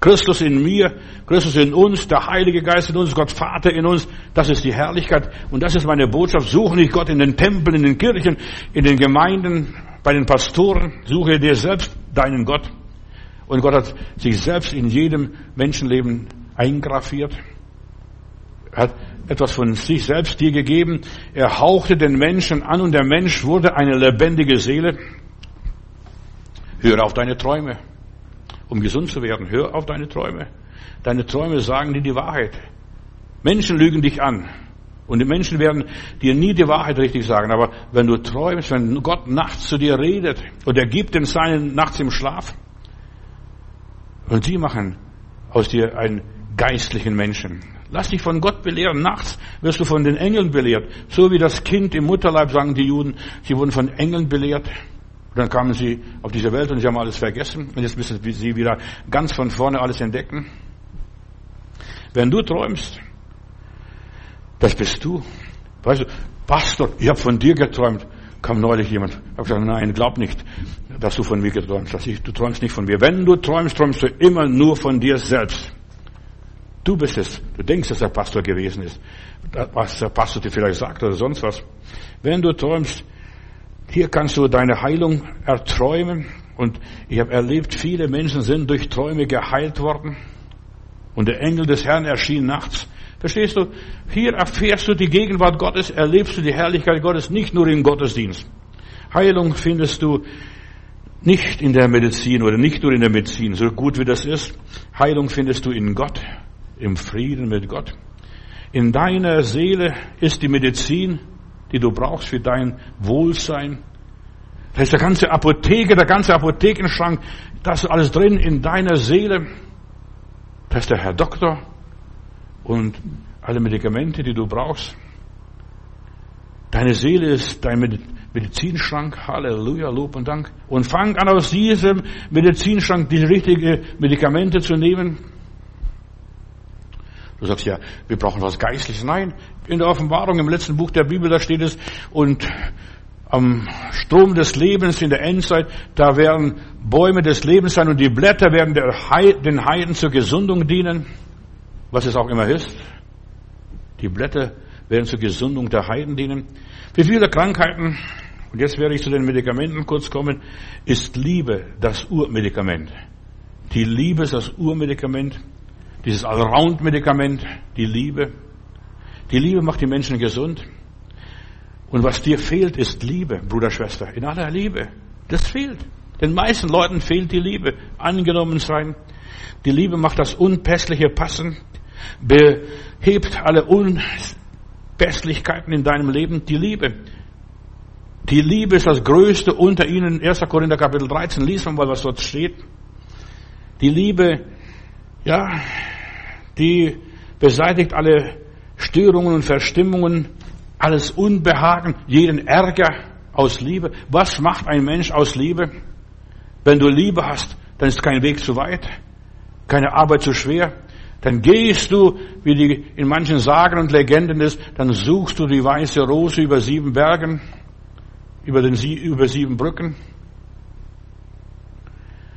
Christus in mir, Christus in uns, der Heilige Geist in uns, Gott Vater in uns, das ist die Herrlichkeit und das ist meine Botschaft. Suche nicht Gott in den Tempeln, in den Kirchen, in den Gemeinden, bei den Pastoren, suche dir selbst deinen Gott. Und Gott hat sich selbst in jedem Menschenleben eingrafiert. Er hat etwas von sich selbst dir gegeben. Er hauchte den Menschen an und der Mensch wurde eine lebendige Seele. Höre auf deine Träume, um gesund zu werden. Hör auf deine Träume. Deine Träume sagen dir die Wahrheit. Menschen lügen dich an. Und die Menschen werden dir nie die Wahrheit richtig sagen. Aber wenn du träumst, wenn Gott nachts zu dir redet und er gibt den Seinen nachts im Schlaf und sie machen aus dir einen geistlichen Menschen. Lass dich von Gott belehren. Nachts wirst du von den Engeln belehrt. So wie das Kind im Mutterleib, sagen die Juden, sie wurden von Engeln belehrt. Und dann kamen sie auf diese Welt und sie haben alles vergessen. Und jetzt müssen sie wieder ganz von vorne alles entdecken. Wenn du träumst, das bist du. Weißt du, Pastor, ich habe von dir geträumt. Kam neulich jemand, habe gesagt, nein, glaub nicht, dass du von mir geträumt hast. Du träumst nicht von mir. Wenn du träumst, träumst du immer nur von dir selbst. Du bist es. Du denkst, dass der Pastor gewesen ist. Was der Pastor dir vielleicht sagt oder sonst was. Wenn du träumst, hier kannst du deine Heilung erträumen. Und ich habe erlebt, viele Menschen sind durch Träume geheilt worden. Und der Engel des Herrn erschien nachts. Verstehst du? Hier erfährst du die Gegenwart Gottes, erlebst du die Herrlichkeit Gottes nicht nur im Gottesdienst. Heilung findest du nicht in der Medizin oder nicht nur in der Medizin, so gut wie das ist. Heilung findest du in Gott im Frieden mit Gott. In deiner Seele ist die Medizin, die du brauchst für dein Wohlsein. Da ist der ganze Apotheke, der ganze Apothekenschrank, das ist alles drin in deiner Seele. Da ist der Herr Doktor und alle Medikamente, die du brauchst. Deine Seele ist dein Medizinschrank. Halleluja, Lob und Dank. Und fang an aus diesem Medizinschrank die richtigen Medikamente zu nehmen. Du sagst ja, wir brauchen was Geistliches. Nein, in der Offenbarung im letzten Buch der Bibel, da steht es, und am Strom des Lebens in der Endzeit, da werden Bäume des Lebens sein und die Blätter werden den Heiden zur Gesundung dienen, was es auch immer ist. Die Blätter werden zur Gesundung der Heiden dienen. Für viele Krankheiten, und jetzt werde ich zu den Medikamenten kurz kommen, ist Liebe das Urmedikament. Die Liebe ist das Urmedikament. Dieses Allround-Medikament, die Liebe. Die Liebe macht die Menschen gesund. Und was dir fehlt, ist Liebe, Bruder, Schwester. In aller Liebe. Das fehlt. Den meisten Leuten fehlt die Liebe. Angenommen sein. Die Liebe macht das Unpässliche passen. Behebt alle Unpässlichkeiten in deinem Leben. Die Liebe. Die Liebe ist das Größte unter ihnen. 1. Korinther Kapitel 13. Lies mal, was dort steht. Die Liebe, ja, die beseitigt alle Störungen und Verstimmungen, alles Unbehagen, jeden Ärger aus Liebe. Was macht ein Mensch aus Liebe? Wenn du Liebe hast, dann ist kein Weg zu weit, keine Arbeit zu schwer. Dann gehst du, wie die in manchen Sagen und Legenden ist, dann suchst du die weiße Rose über sieben Bergen, über, den, über sieben Brücken.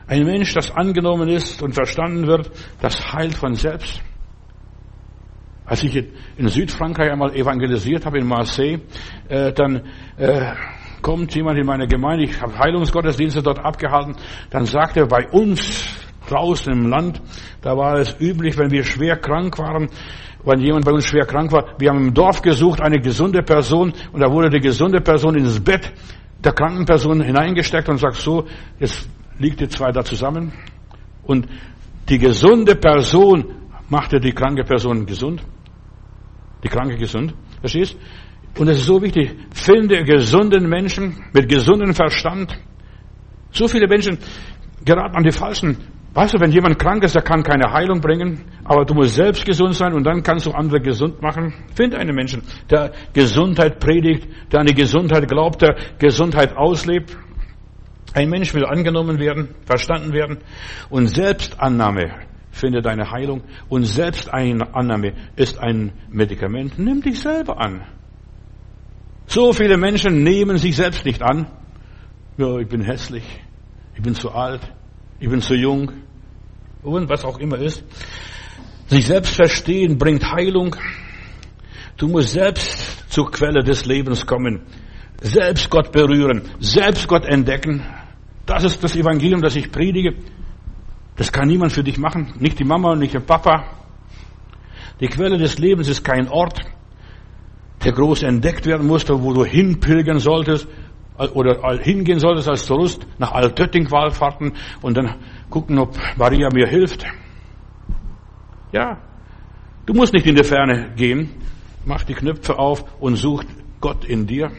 Ein Mensch, das angenommen ist und verstanden wird, das heilt von selbst. Als ich in Südfrankreich einmal evangelisiert habe, in Marseille, äh, dann äh, kommt jemand in meine Gemeinde, ich habe Heilungsgottesdienste dort abgehalten, dann sagt er, bei uns draußen im Land, da war es üblich, wenn wir schwer krank waren, wenn jemand bei uns schwer krank war, wir haben im Dorf gesucht, eine gesunde Person, und da wurde die gesunde Person ins Bett der kranken Person hineingesteckt und sagt so, jetzt liegt die zwei da zusammen, und die gesunde Person macht er die kranke Person gesund. Die Kranke gesund. Verstehst? Und es ist so wichtig, finde gesunden Menschen mit gesundem Verstand. So viele Menschen geraten an die falschen. Weißt du, wenn jemand krank ist, der kann keine Heilung bringen, aber du musst selbst gesund sein und dann kannst du andere gesund machen. Finde einen Menschen, der Gesundheit predigt, der an die Gesundheit glaubt, der Gesundheit auslebt. Ein Mensch will angenommen werden, verstanden werden und Selbstannahme findet eine Heilung und Selbstannahme ist ein Medikament. Nimm dich selber an. So viele Menschen nehmen sich selbst nicht an. Ja, ich bin hässlich, ich bin zu alt, ich bin zu jung und was auch immer ist. Sich selbst verstehen bringt Heilung. Du musst selbst zur Quelle des Lebens kommen, selbst Gott berühren, selbst Gott entdecken. Das ist das Evangelium, das ich predige. Das kann niemand für dich machen, nicht die Mama und nicht der Papa. Die Quelle des Lebens ist kein Ort, der groß entdeckt werden musste, wo du hinpilgern solltest oder hingehen solltest als Tourist nach Altötting Wallfahrten und dann gucken, ob Maria mir hilft. Ja, du musst nicht in die Ferne gehen. Mach die Knöpfe auf und such Gott in dir.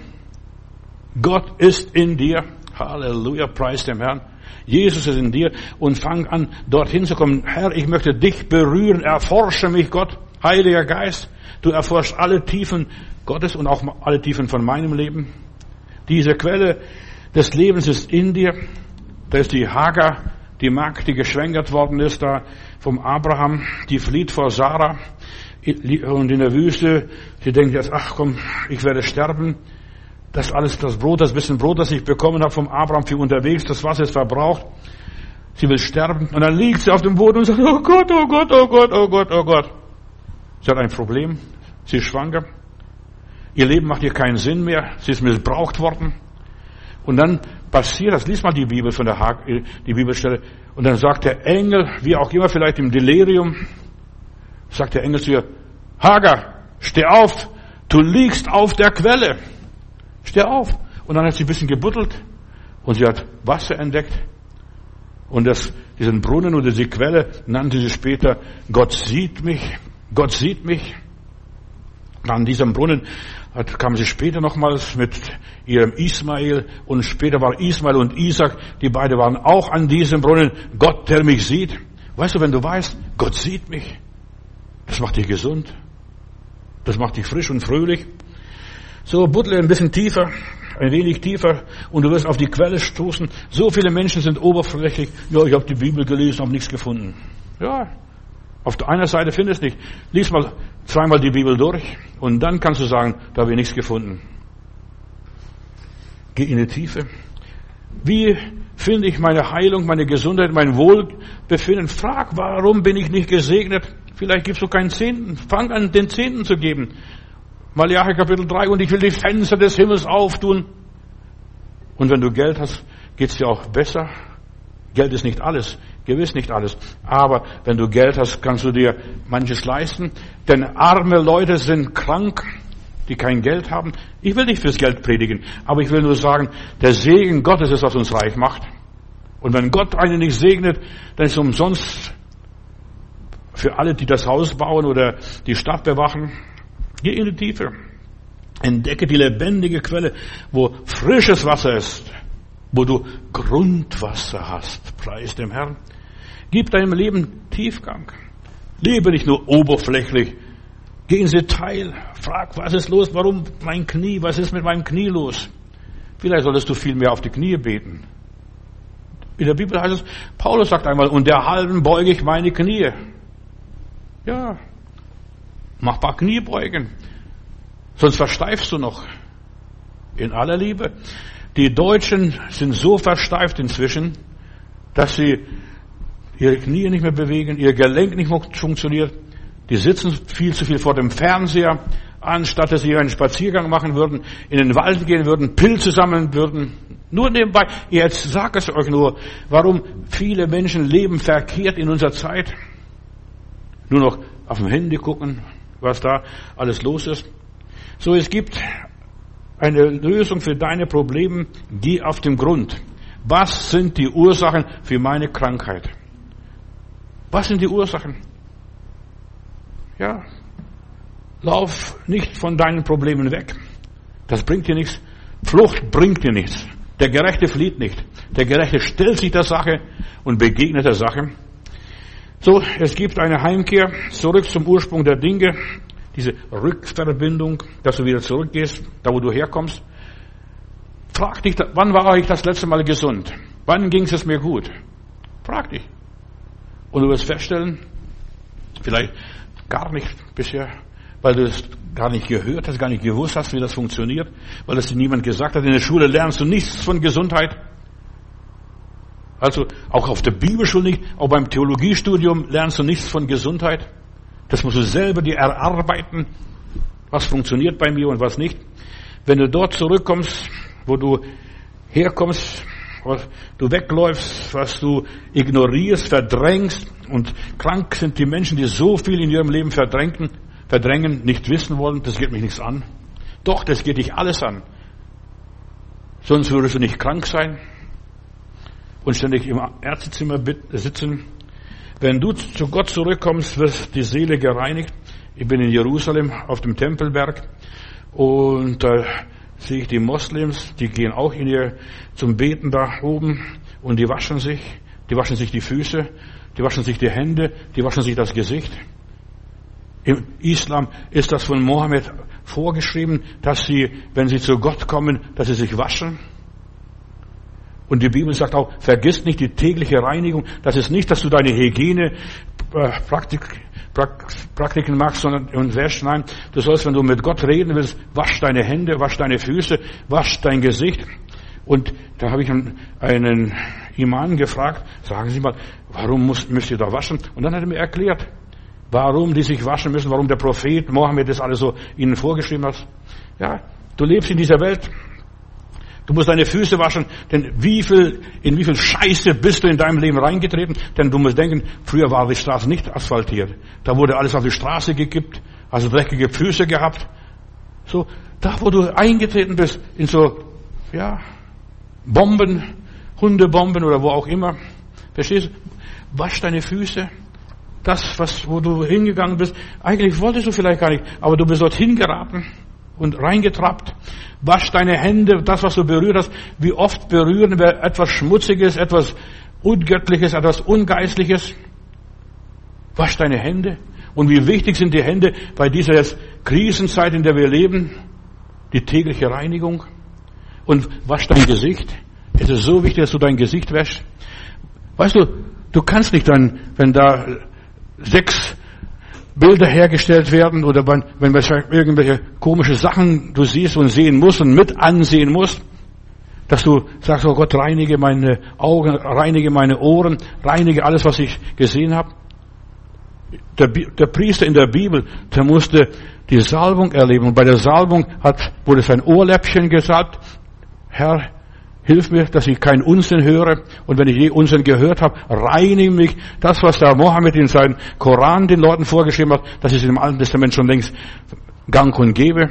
Gott ist in dir. Halleluja, preis dem Herrn. Jesus ist in dir und fang an, dorthin zu kommen. Herr, ich möchte dich berühren. Erforsche mich, Gott. Heiliger Geist, du erforschst alle Tiefen Gottes und auch alle Tiefen von meinem Leben. Diese Quelle des Lebens ist in dir. Da ist die Hagar, die Magd, die geschwängert worden ist, da vom Abraham, die flieht vor Sarah und in der Wüste, sie denkt jetzt, ach komm, ich werde sterben. Das alles, das Brot, das bisschen Brot, das ich bekommen habe vom Abraham für unterwegs, das Wasser ist verbraucht. Sie will sterben und dann liegt sie auf dem Boden und sagt, oh Gott, oh Gott, oh Gott, oh Gott, oh Gott. Sie hat ein Problem. Sie ist schwanger. Ihr Leben macht ihr keinen Sinn mehr. Sie ist missbraucht worden. Und dann passiert das. Lies mal die Bibel von der Hag, die Bibelstelle. Und dann sagt der Engel, wie auch immer, vielleicht im Delirium, sagt der Engel zu ihr, Hagar, steh auf. Du liegst auf der Quelle. Steh auf. Und dann hat sie ein bisschen gebuddelt. Und sie hat Wasser entdeckt. Und das, diesen Brunnen oder diese Quelle nannte sie später, Gott sieht mich. Gott sieht mich. An diesem Brunnen kam sie später nochmals mit ihrem Ismael und später war Ismael und Isaac, die beiden waren auch an diesem Brunnen. Gott, der mich sieht. Weißt du, wenn du weißt, Gott sieht mich, das macht dich gesund. Das macht dich frisch und fröhlich. So, buddle ein bisschen tiefer, ein wenig tiefer und du wirst auf die Quelle stoßen. So viele Menschen sind oberflächlich. Ja, ich habe die Bibel gelesen, habe nichts gefunden. Ja, auf der einen Seite findest du nicht. Lies mal zweimal die Bibel durch und dann kannst du sagen, da habe ich nichts gefunden. Geh in die Tiefe. Wie finde ich meine Heilung, meine Gesundheit, mein Wohlbefinden? Frag, warum bin ich nicht gesegnet? Vielleicht gibst du keinen Zehnten. Fang an, den Zehnten zu geben. Malachi Kapitel 3, und ich will die Fenster des Himmels auftun. Und wenn du Geld hast, geht's dir auch besser. Geld ist nicht alles. Gewiss nicht alles. Aber wenn du Geld hast, kannst du dir manches leisten. Denn arme Leute sind krank, die kein Geld haben. Ich will nicht fürs Geld predigen, aber ich will nur sagen, der Segen Gottes ist, was uns reich macht. Und wenn Gott einen nicht segnet, dann ist es umsonst für alle, die das Haus bauen oder die Stadt bewachen. Geh in die Tiefe. Entdecke die lebendige Quelle, wo frisches Wasser ist, wo du Grundwasser hast. Preis dem Herrn. Gib deinem Leben Tiefgang. Lebe nicht nur oberflächlich. Geh ins Detail. Frag, was ist los? Warum mein Knie? Was ist mit meinem Knie los? Vielleicht solltest du viel mehr auf die Knie beten. In der Bibel heißt es, Paulus sagt einmal, und der halben beuge ich meine Knie. Ja. Mach paar Knie beugen. Sonst versteifst du noch. In aller Liebe. Die Deutschen sind so versteift inzwischen, dass sie ihre Knie nicht mehr bewegen, ihr Gelenk nicht mehr funktioniert. Die sitzen viel zu viel vor dem Fernseher, anstatt dass sie einen Spaziergang machen würden, in den Wald gehen würden, Pilze sammeln würden. Nur nebenbei, jetzt sag es euch nur, warum viele Menschen leben verkehrt in unserer Zeit. Nur noch auf dem Handy gucken, was da alles los ist. So, es gibt eine Lösung für deine Probleme. Geh auf den Grund. Was sind die Ursachen für meine Krankheit? Was sind die Ursachen? Ja, lauf nicht von deinen Problemen weg. Das bringt dir nichts. Flucht bringt dir nichts. Der Gerechte flieht nicht. Der Gerechte stellt sich der Sache und begegnet der Sache. So, es gibt eine Heimkehr zurück zum Ursprung der Dinge. Diese Rückverbindung, dass du wieder zurückgehst, da wo du herkommst. Frag dich, wann war ich das letzte Mal gesund? Wann ging es mir gut? Frag dich. Und du wirst feststellen, vielleicht gar nicht bisher, weil du es gar nicht gehört hast, gar nicht gewusst hast, wie das funktioniert, weil es dir niemand gesagt hat. In der Schule lernst du nichts von Gesundheit. Also auch auf der Bibelschule nicht, auch beim Theologiestudium lernst du nichts von Gesundheit. Das musst du selber dir erarbeiten, was funktioniert bei mir und was nicht. Wenn du dort zurückkommst, wo du herkommst, was du wegläufst, was du ignorierst, verdrängst und krank sind die Menschen, die so viel in ihrem Leben verdrängen, verdrängen, nicht wissen wollen, das geht mich nichts an. Doch, das geht dich alles an. Sonst würdest du nicht krank sein und ständig im Ärztezimmer sitzen. Wenn du zu Gott zurückkommst, wird die Seele gereinigt. Ich bin in Jerusalem auf dem Tempelberg und da sehe ich die Moslems, die gehen auch in ihr zum Beten da oben und die waschen sich, die waschen sich die Füße, die waschen sich die Hände, die waschen sich das Gesicht. Im Islam ist das von Mohammed vorgeschrieben, dass sie, wenn sie zu Gott kommen, dass sie sich waschen. Und die Bibel sagt auch, vergiss nicht die tägliche Reinigung. Das ist nicht, dass du deine Hygiene äh, Praktik, Praktiken machst sondern, und wäschst. Nein, du sollst, wenn du mit Gott reden willst, wasch deine Hände, wasch deine Füße, wasch dein Gesicht. Und da habe ich einen Imam gefragt, sagen Sie mal, warum muss, müsst ihr da waschen? Und dann hat er mir erklärt, warum die sich waschen müssen, warum der Prophet Mohammed das alles so ihnen vorgeschrieben hat. Ja, du lebst in dieser Welt. Du musst deine Füße waschen, denn wie viel, in wie viel Scheiße bist du in deinem Leben reingetreten? Denn du musst denken, früher war die Straße nicht asphaltiert. Da wurde alles auf die Straße gekippt, also dreckige Füße gehabt. So, da wo du eingetreten bist, in so, ja, Bomben, Hundebomben oder wo auch immer. Verstehst du? Wasch deine Füße das, was, wo du hingegangen bist, eigentlich wolltest du vielleicht gar nicht, aber du bist dorthin geraten und reingetrappt. Wasch deine Hände, das, was du berührt hast. Wie oft berühren wir etwas Schmutziges, etwas Ungöttliches, etwas Ungeistliches? Wasch deine Hände. Und wie wichtig sind die Hände bei dieser Krisenzeit, in der wir leben? Die tägliche Reinigung. Und wasch dein Gesicht. Es ist so wichtig, dass du dein Gesicht wäschst. Weißt du, du kannst nicht dann, wenn da sechs Bilder hergestellt werden oder wenn, wenn man irgendwelche komische Sachen du siehst und sehen musst und mit ansehen musst, dass du sagst, oh Gott, reinige meine Augen, reinige meine Ohren, reinige alles, was ich gesehen habe. Der, der Priester in der Bibel, der musste die Salbung erleben. Und bei der Salbung hat, wurde sein Ohrläppchen gesagt, Herr, Hilf mir, dass ich keinen Unsinn höre. Und wenn ich je Unsinn gehört habe, reinige mich. Das, was der Mohammed in seinem Koran den Leuten vorgeschrieben hat, das ist im Alten Testament schon längst gang und gäbe.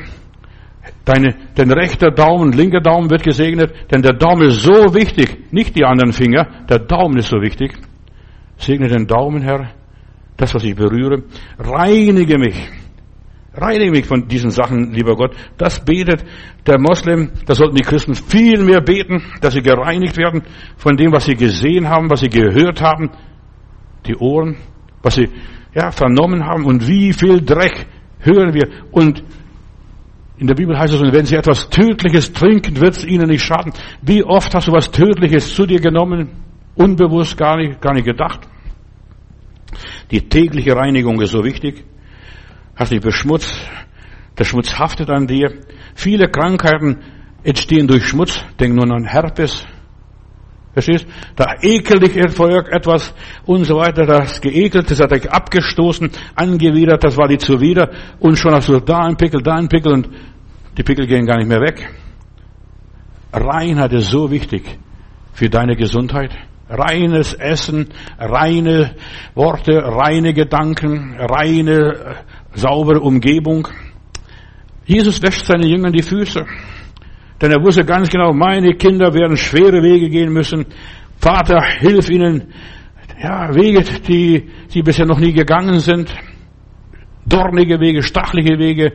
Deine, dein rechter Daumen, linker Daumen wird gesegnet, denn der Daumen ist so wichtig, nicht die anderen Finger, der Daumen ist so wichtig. Segne den Daumen, Herr, das, was ich berühre. Reinige mich. Reinige mich von diesen Sachen, lieber Gott. Das betet der Moslem, da sollten die Christen viel mehr beten, dass sie gereinigt werden von dem, was sie gesehen haben, was sie gehört haben, die Ohren, was sie ja, vernommen haben und wie viel Dreck hören wir. Und in der Bibel heißt es, wenn sie etwas Tödliches trinken, wird es ihnen nicht schaden. Wie oft hast du was Tödliches zu dir genommen, unbewusst gar nicht, gar nicht gedacht? Die tägliche Reinigung ist so wichtig hast dich beschmutzt, der Schmutz haftet an dir. Viele Krankheiten entstehen durch Schmutz. Denk nur an Herpes. Verstehst? Da ekelt dich etwas und so weiter. Das geekelt, das hat dich abgestoßen, angewidert, das war dir zuwider. Und schon hast du da ein Pickel, da ein Pickel und die Pickel gehen gar nicht mehr weg. Reinheit ist so wichtig für deine Gesundheit. Reines Essen, reine Worte, reine Gedanken, reine saubere Umgebung. Jesus wäscht seinen Jüngern die Füße, denn er wusste ganz genau, meine Kinder werden schwere Wege gehen müssen. Vater, hilf ihnen, ja, Wege, die sie bisher noch nie gegangen sind. dornige Wege, stachliche Wege,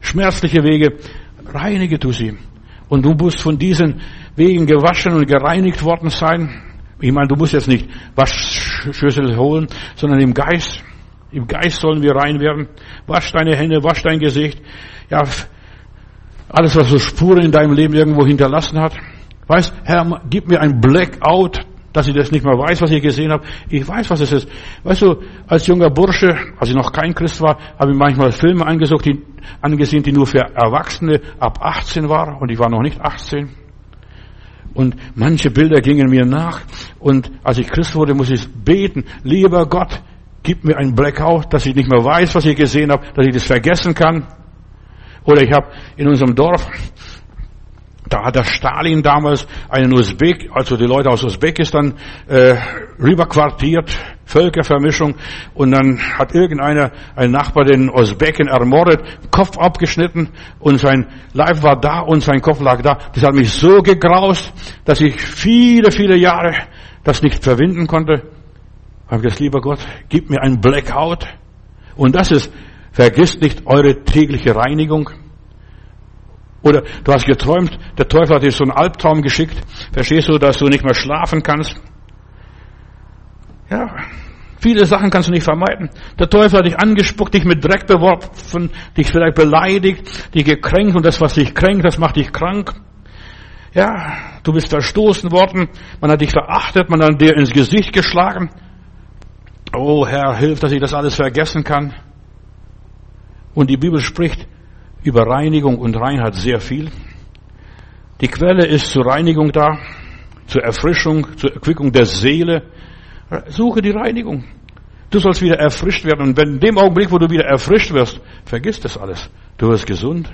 schmerzliche Wege. Reinige du sie. Und du musst von diesen Wegen gewaschen und gereinigt worden sein. Ich meine, du musst jetzt nicht Waschschüssel holen, sondern im Geist. Im Geist sollen wir rein werden. Wasch deine Hände, wasch dein Gesicht. Ja, alles, was so Spuren in deinem Leben irgendwo hinterlassen hat. Weißt, Herr, gib mir ein Blackout, dass ich das nicht mehr weiß, was ich gesehen habe. Ich weiß, was es ist. Weißt du, als junger Bursche, als ich noch kein Christ war, habe ich manchmal Filme angesucht, die, angesehen, die nur für Erwachsene ab 18 waren. Und ich war noch nicht 18. Und manche Bilder gingen mir nach. Und als ich Christ wurde, muss ich beten. Lieber Gott, gib mir ein Blackout, dass ich nicht mehr weiß, was ich gesehen habe, dass ich das vergessen kann. Oder ich habe in unserem Dorf da hat der Stalin damals einen Usbek, also die Leute aus Usbekistan, äh, rüberquartiert, Völkervermischung, und dann hat irgendeiner, ein Nachbar, den Usbeken ermordet, Kopf abgeschnitten, und sein Leib war da und sein Kopf lag da. Das hat mich so gegraust, dass ich viele, viele Jahre das nicht verwinden konnte. Habe gesagt, lieber Gott, gib mir ein Blackout. Und das ist, vergisst nicht eure tägliche Reinigung. Oder du hast geträumt, der Teufel hat dir so einen Albtraum geschickt. Verstehst du, dass du nicht mehr schlafen kannst? Ja, viele Sachen kannst du nicht vermeiden. Der Teufel hat dich angespuckt, dich mit Dreck beworfen, dich vielleicht beleidigt, dich gekränkt und das, was dich kränkt, das macht dich krank. Ja, du bist verstoßen worden, man hat dich verachtet, man hat dir ins Gesicht geschlagen. Oh Herr, hilf, dass ich das alles vergessen kann. Und die Bibel spricht, über Reinigung und Reinheit sehr viel. Die Quelle ist zur Reinigung da, zur Erfrischung, zur Erquickung der Seele. Suche die Reinigung. Du sollst wieder erfrischt werden. Und wenn in dem Augenblick, wo du wieder erfrischt wirst, vergiss das alles. Du wirst gesund.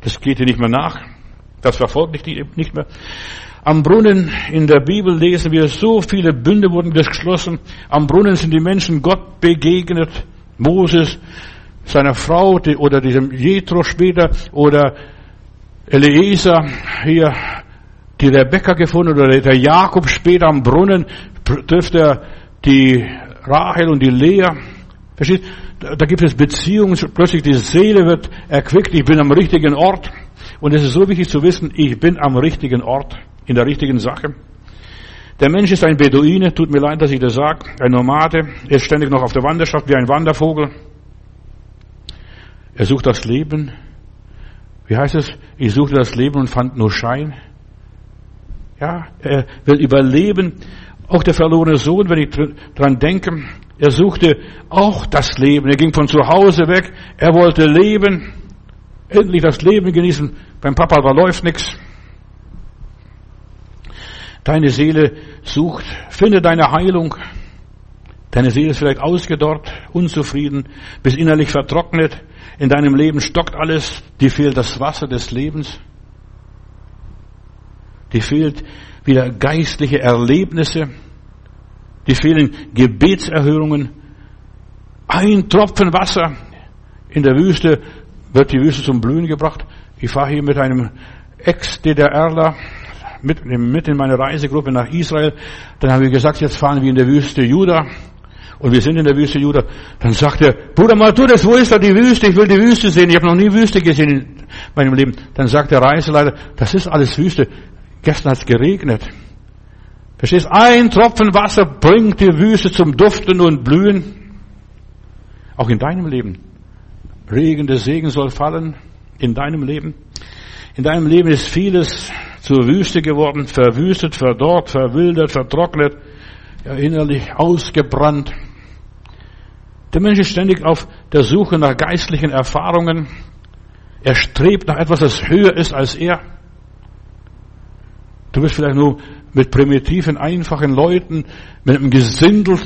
Das geht dir nicht mehr nach. Das verfolgt dich nicht mehr. Am Brunnen in der Bibel lesen wir, so viele Bünde wurden geschlossen. Am Brunnen sind die Menschen Gott begegnet. Moses, seiner Frau oder diesem Jethro später oder Eliezer hier die Rebecca gefunden oder der Jakob später am Brunnen trifft er die Rahel und die Lea. Versteht? Da gibt es Beziehungen, plötzlich die Seele wird erquickt, ich bin am richtigen Ort. Und es ist so wichtig zu wissen, ich bin am richtigen Ort, in der richtigen Sache. Der Mensch ist ein Beduine, tut mir leid, dass ich das sage, ein Nomade, er ist ständig noch auf der Wanderschaft wie ein Wandervogel. Er sucht das Leben. Wie heißt es? Ich suchte das Leben und fand nur Schein. Ja, er will überleben. Auch der verlorene Sohn, wenn ich dran denke, er suchte auch das Leben. Er ging von zu Hause weg. Er wollte leben. Endlich das Leben genießen. Beim Papa da läuft nichts. Deine Seele sucht, finde deine Heilung. Deine Seele ist vielleicht ausgedorrt, unzufrieden, bis innerlich vertrocknet. In deinem Leben stockt alles. Dir fehlt das Wasser des Lebens. Dir fehlt wieder geistliche Erlebnisse. Dir fehlen Gebetserhörungen. Ein Tropfen Wasser in der Wüste wird die Wüste zum Blühen gebracht. Ich fahre hier mit einem Ex-DDRler mit, mit in meine Reisegruppe nach Israel. Dann haben wir gesagt, jetzt fahren wir in der Wüste Juda und wir sind in der Wüste Juda, dann sagt er, Bruder Matthäus, wo ist da die Wüste? Ich will die Wüste sehen. Ich habe noch nie Wüste gesehen in meinem Leben. Dann sagt der Reiseleiter, das ist alles Wüste. Gestern hat es geregnet. Verstehst? Ein Tropfen Wasser bringt die Wüste zum Duften und Blühen. Auch in deinem Leben. Regen des Segen soll fallen in deinem Leben. In deinem Leben ist vieles zur Wüste geworden, verwüstet, verdorrt, verwildert, vertrocknet, ja, innerlich ausgebrannt. Der Mensch ist ständig auf der Suche nach geistlichen Erfahrungen. Er strebt nach etwas, das höher ist als er. Du bist vielleicht nur mit primitiven, einfachen Leuten, mit einem Gesindel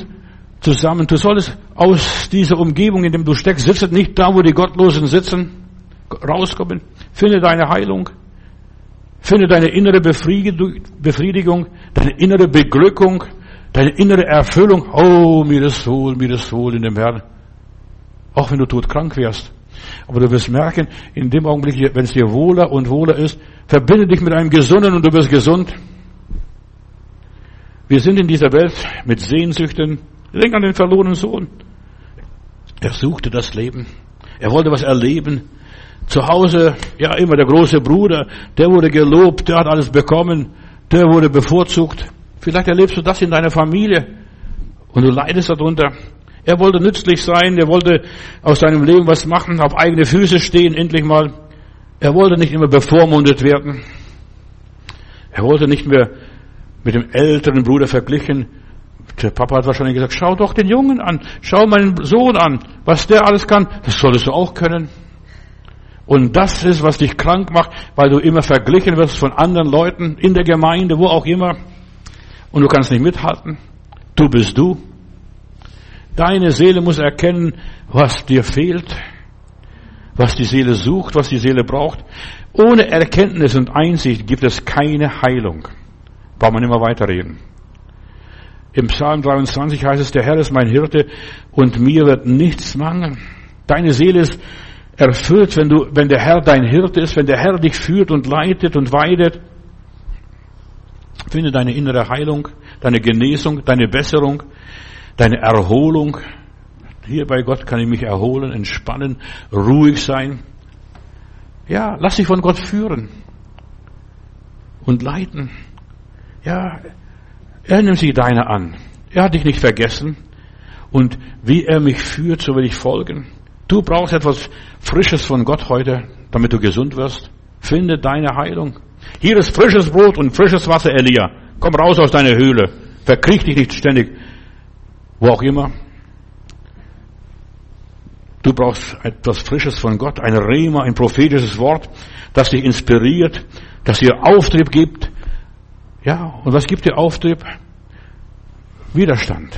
zusammen. Du solltest aus dieser Umgebung, in dem du steckst, sitzen nicht da, wo die Gottlosen sitzen, rauskommen. Finde deine Heilung. Finde deine innere Befriedigung, deine innere Beglückung. Deine innere Erfüllung, oh, mir ist wohl, mir ist wohl in dem Herrn. Auch wenn du todkrank wärst. Aber du wirst merken, in dem Augenblick, wenn es dir wohler und wohler ist, verbinde dich mit einem Gesunden und du wirst gesund. Wir sind in dieser Welt mit Sehnsüchten. Denk an den verlorenen Sohn. Er suchte das Leben. Er wollte was erleben. Zu Hause, ja immer der große Bruder, der wurde gelobt, der hat alles bekommen, der wurde bevorzugt. Vielleicht erlebst du das in deiner Familie und du leidest darunter. Er wollte nützlich sein, er wollte aus seinem Leben was machen, auf eigene Füße stehen, endlich mal. Er wollte nicht immer bevormundet werden. Er wollte nicht mehr mit dem älteren Bruder verglichen. Der Papa hat wahrscheinlich gesagt, schau doch den Jungen an, schau meinen Sohn an, was der alles kann, das solltest du auch können. Und das ist, was dich krank macht, weil du immer verglichen wirst von anderen Leuten in der Gemeinde, wo auch immer. Und du kannst nicht mithalten. Du bist du. Deine Seele muss erkennen, was dir fehlt, was die Seele sucht, was die Seele braucht. Ohne Erkenntnis und Einsicht gibt es keine Heilung. Braucht man immer weiterreden. Im Psalm 23 heißt es, der Herr ist mein Hirte und mir wird nichts mangeln. Deine Seele ist erfüllt, wenn du, wenn der Herr dein Hirte ist, wenn der Herr dich führt und leitet und weidet. Finde deine innere Heilung, deine Genesung, deine Besserung, deine Erholung. Hier bei Gott kann ich mich erholen, entspannen, ruhig sein. Ja, lass dich von Gott führen und leiten. Ja, er nimmt sich deiner an. Er hat dich nicht vergessen. Und wie er mich führt, so will ich folgen. Du brauchst etwas Frisches von Gott heute, damit du gesund wirst. Finde deine Heilung. Hier ist frisches Brot und frisches Wasser, Elia. Komm raus aus deiner Höhle. Verkriech dich nicht ständig. Wo auch immer. Du brauchst etwas Frisches von Gott, ein Rema, ein prophetisches Wort, das dich inspiriert, das dir Auftrieb gibt. Ja, und was gibt dir Auftrieb? Widerstand.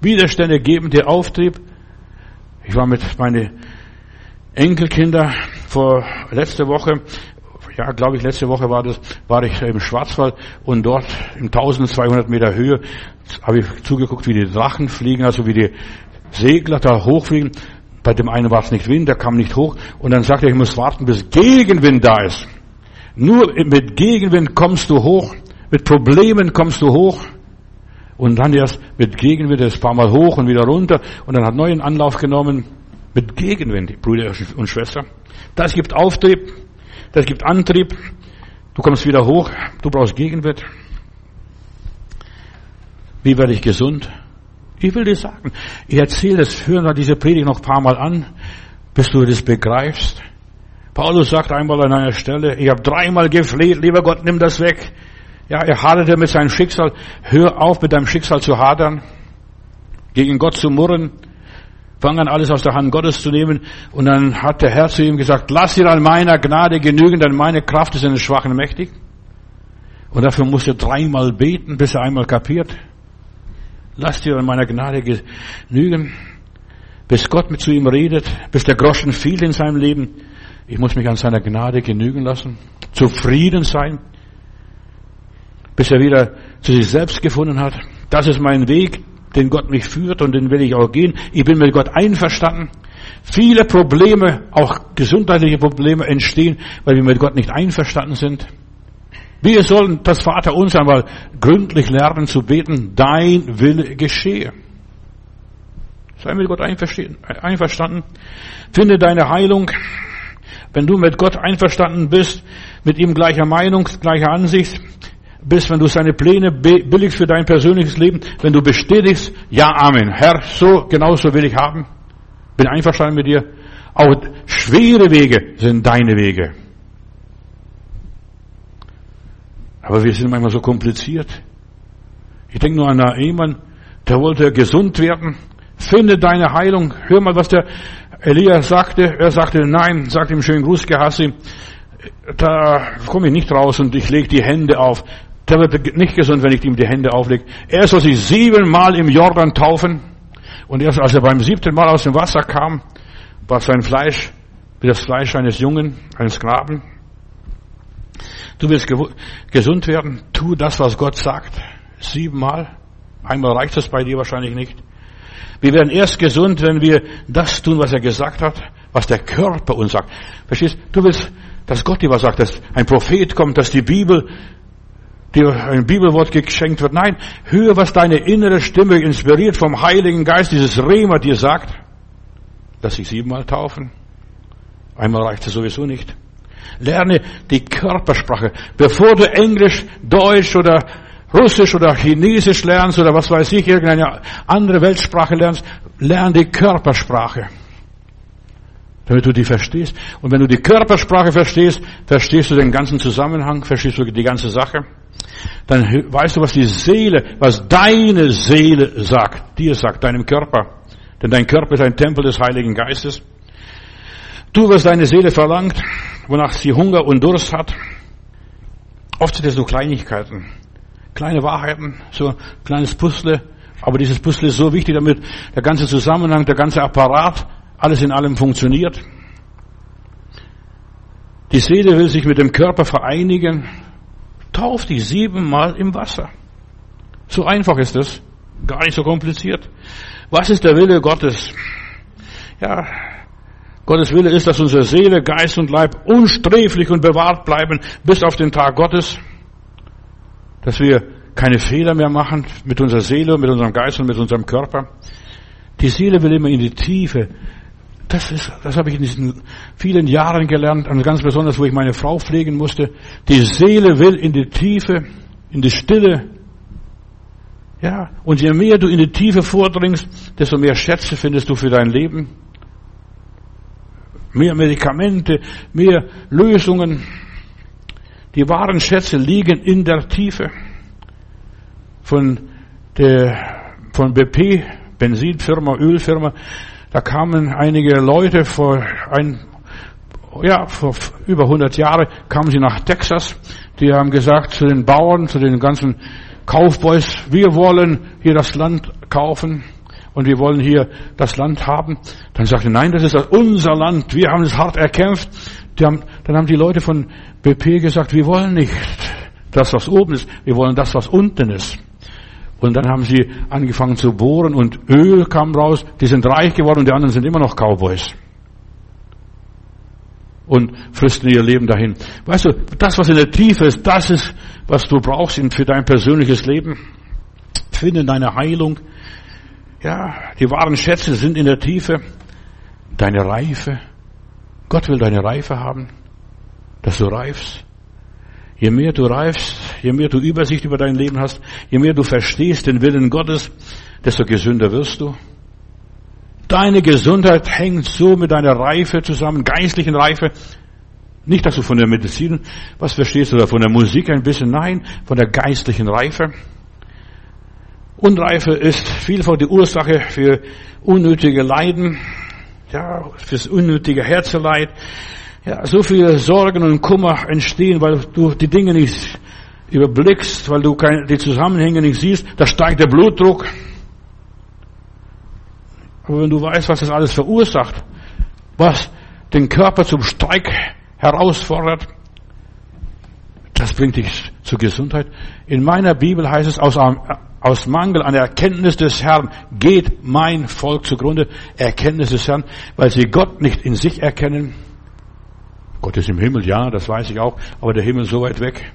Widerstände geben dir Auftrieb. Ich war mit meinen Enkelkinder vor letzte Woche, ja, glaube ich, letzte Woche war das, war ich im Schwarzwald und dort in 1200 Meter Höhe habe ich zugeguckt, wie die Drachen fliegen, also wie die Segler da hochfliegen. Bei dem einen war es nicht Wind, der kam nicht hoch und dann sagte er, ich muss warten, bis Gegenwind da ist. Nur mit Gegenwind kommst du hoch, mit Problemen kommst du hoch. Und dann erst mit Gegenwind, das paar Mal hoch und wieder runter. Und dann hat neuen Anlauf genommen mit Gegenwind, Brüder und Schwestern. Das gibt Auftrieb, das gibt Antrieb. Du kommst wieder hoch, du brauchst Gegenwind. Wie werde ich gesund? Ich will dir sagen, ich erzähle das, hören wir diese Predigt noch ein paar Mal an, bis du das begreifst. Paulus sagt einmal an einer Stelle, ich habe dreimal gefleht, lieber Gott, nimm das weg. Ja, er haderte mit seinem Schicksal. Hör auf, mit deinem Schicksal zu hadern, gegen Gott zu murren, fang an, alles aus der Hand Gottes zu nehmen. Und dann hat der Herr zu ihm gesagt, lass dir an meiner Gnade genügen, denn meine Kraft ist in den Schwachen mächtig. Und dafür musst du dreimal beten, bis er einmal kapiert. Lass dir an meiner Gnade genügen, bis Gott mit zu ihm redet, bis der Groschen fiel in seinem Leben. Ich muss mich an seiner Gnade genügen lassen, zufrieden sein bis er wieder zu sich selbst gefunden hat. Das ist mein Weg, den Gott mich führt und den will ich auch gehen. Ich bin mit Gott einverstanden. Viele Probleme, auch gesundheitliche Probleme entstehen, weil wir mit Gott nicht einverstanden sind. Wir sollen das Vater uns einmal gründlich lernen zu beten, dein Wille geschehe. Sei mit Gott einverstanden. Finde deine Heilung. Wenn du mit Gott einverstanden bist, mit ihm gleicher Meinung, gleicher Ansicht, bist, wenn du seine Pläne billigst für dein persönliches Leben, wenn du bestätigst, ja, Amen, Herr, so, genau so will ich haben, bin einverstanden mit dir. Auch schwere Wege sind deine Wege. Aber wir sind manchmal so kompliziert. Ich denke nur an Ehemann, der wollte gesund werden. Finde deine Heilung. Hör mal, was der Elia sagte. Er sagte, nein, sagt ihm schönen Gruß, Gehassi. Da komme ich nicht raus und ich lege die Hände auf. Der wird nicht gesund, wenn ich ihm die Hände auflege. Er soll sich siebenmal im Jordan taufen. Und erst als er beim siebten Mal aus dem Wasser kam, war sein Fleisch wie das Fleisch eines Jungen, eines Knaben. Du willst gesund werden, tu das, was Gott sagt. Siebenmal. Einmal reicht es bei dir wahrscheinlich nicht. Wir werden erst gesund, wenn wir das tun, was er gesagt hat, was der Körper uns sagt. Verstehst? Du willst, dass Gott dir was sagt, dass ein Prophet kommt, dass die Bibel dir ein Bibelwort geschenkt wird. Nein, höre, was deine innere Stimme inspiriert vom Heiligen Geist, dieses Rema dir sagt. dass sich siebenmal taufen. Einmal reicht es sowieso nicht. Lerne die Körpersprache. Bevor du Englisch, Deutsch oder Russisch oder Chinesisch lernst oder was weiß ich, irgendeine andere Weltsprache lernst, lerne die Körpersprache. Damit du die verstehst. Und wenn du die Körpersprache verstehst, verstehst du den ganzen Zusammenhang, verstehst du die ganze Sache. Dann weißt du, was die Seele, was deine Seele sagt, dir sagt, deinem Körper. Denn dein Körper ist ein Tempel des Heiligen Geistes. Du, was deine Seele verlangt, wonach sie Hunger und Durst hat. Oft sind es so Kleinigkeiten, kleine Wahrheiten, so ein kleines Puzzle. Aber dieses Puzzle ist so wichtig, damit der ganze Zusammenhang, der ganze Apparat, alles in allem funktioniert. Die Seele will sich mit dem Körper vereinigen. Tauf dich siebenmal im Wasser. So einfach ist es. Gar nicht so kompliziert. Was ist der Wille Gottes? Ja, Gottes Wille ist, dass unsere Seele, Geist und Leib unsträflich und bewahrt bleiben bis auf den Tag Gottes. Dass wir keine Fehler mehr machen mit unserer Seele, mit unserem Geist und mit unserem Körper. Die Seele will immer in die Tiefe. Das ist, das habe ich in diesen vielen Jahren gelernt, und ganz besonders, wo ich meine Frau pflegen musste. Die Seele will in die Tiefe, in die Stille. Ja, und je mehr du in die Tiefe vordringst, desto mehr Schätze findest du für dein Leben mehr Medikamente, mehr Lösungen. Die wahren Schätze liegen in der Tiefe. Von der, von BP, Benzinfirma, Ölfirma, da kamen einige Leute vor ein, ja, vor über 100 Jahren kamen sie nach Texas. Die haben gesagt zu den Bauern, zu den ganzen Kaufboys, wir wollen hier das Land kaufen und wir wollen hier das Land haben. Dann sagte, nein, das ist unser Land, wir haben es hart erkämpft. Haben, dann haben die Leute von BP gesagt, wir wollen nicht das, was oben ist, wir wollen das, was unten ist. Und dann haben sie angefangen zu bohren und Öl kam raus, die sind reich geworden und die anderen sind immer noch Cowboys. Und fristen ihr Leben dahin. Weißt du, das, was in der Tiefe ist, das ist, was du brauchst für dein persönliches Leben. Finde deine Heilung, ja, die wahren Schätze sind in der Tiefe. Deine Reife. Gott will deine Reife haben, dass du reifst. Je mehr du reifst, je mehr du Übersicht über dein Leben hast, je mehr du verstehst den Willen Gottes, desto gesünder wirst du. Deine Gesundheit hängt so mit deiner Reife zusammen, geistlichen Reife. Nicht, dass du von der Medizin was verstehst oder von der Musik ein bisschen, nein, von der geistlichen Reife. Unreife ist vielfach die Ursache für unnötige Leiden, ja, fürs unnötige Herzeleid. Ja, so viele Sorgen und Kummer entstehen, weil du die Dinge nicht überblickst, weil du keine, die Zusammenhänge nicht siehst. Da steigt der Blutdruck. Aber wenn du weißt, was das alles verursacht, was den Körper zum Streik herausfordert, das bringt dich zur Gesundheit. In meiner Bibel heißt es, aus aus Mangel an Erkenntnis des Herrn geht mein Volk zugrunde. Erkenntnis des Herrn, weil sie Gott nicht in sich erkennen. Gott ist im Himmel, ja, das weiß ich auch, aber der Himmel ist so weit weg.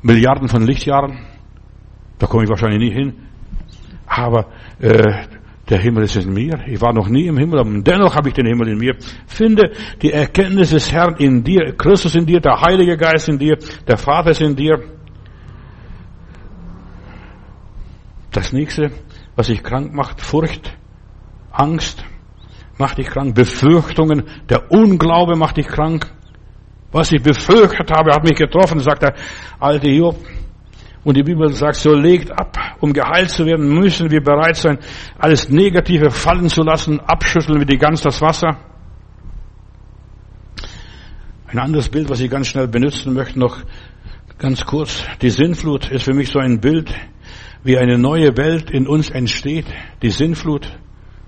Milliarden von Lichtjahren, da komme ich wahrscheinlich nie hin. Aber äh, der Himmel ist in mir. Ich war noch nie im Himmel, aber dennoch habe ich den Himmel in mir. Finde die Erkenntnis des Herrn in dir, Christus in dir, der Heilige Geist in dir, der Vater ist in dir. Das nächste, was dich krank macht, Furcht, Angst macht dich krank, Befürchtungen, der Unglaube macht dich krank. Was ich befürchtet habe, hat mich getroffen, sagt der alte Job. Und die Bibel sagt, so legt ab, um geheilt zu werden, müssen wir bereit sein, alles Negative fallen zu lassen, abschütteln wie die Gans das Wasser. Ein anderes Bild, was ich ganz schnell benutzen möchte, noch ganz kurz. Die Sinnflut ist für mich so ein Bild wie eine neue Welt in uns entsteht, die Sinnflut,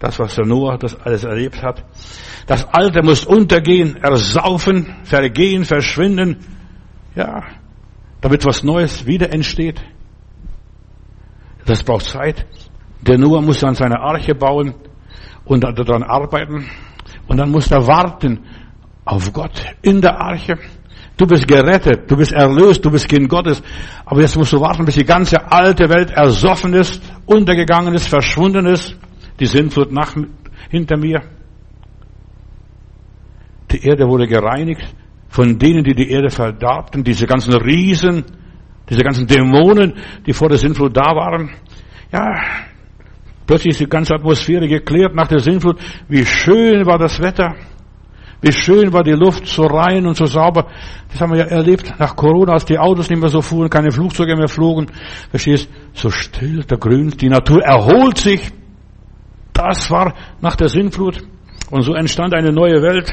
das, was der Noah das alles erlebt hat. Das Alte muss untergehen, ersaufen, vergehen, verschwinden, ja, damit was Neues wieder entsteht. Das braucht Zeit. Der Noah muss dann seine Arche bauen und daran arbeiten. Und dann muss er warten auf Gott in der Arche. Du bist gerettet, du bist erlöst, du bist Kind Gottes. Aber jetzt musst du warten, bis die ganze alte Welt ersoffen ist, untergegangen ist, verschwunden ist. Die Sintflut nach, hinter mir. Die Erde wurde gereinigt von denen, die die Erde verdarbten, diese ganzen Riesen, diese ganzen Dämonen, die vor der Sintflut da waren. Ja, plötzlich ist die ganze Atmosphäre geklärt nach der Sintflut. Wie schön war das Wetter. Wie schön war die Luft, so rein und so sauber. Das haben wir ja erlebt nach Corona, als die Autos nicht mehr so fuhren, keine Flugzeuge mehr flogen. Verstehst? So still, der Grün, die Natur erholt sich. Das war nach der Sintflut. Und so entstand eine neue Welt.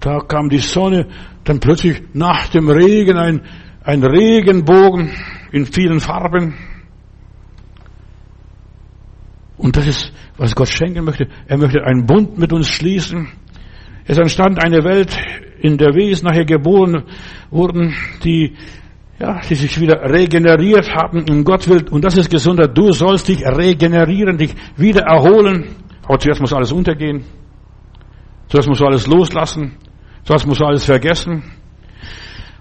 Da kam die Sonne, dann plötzlich nach dem Regen ein, ein Regenbogen in vielen Farben. Und das ist, was Gott schenken möchte. Er möchte einen Bund mit uns schließen. Es entstand eine Welt, in der Wesen nachher geboren wurden, die, ja, die sich wieder regeneriert haben. Und Gott will, und das ist Gesundheit, du sollst dich regenerieren, dich wieder erholen. Aber zuerst muss alles untergehen. Zuerst musst du alles loslassen. Zuerst musst du alles vergessen.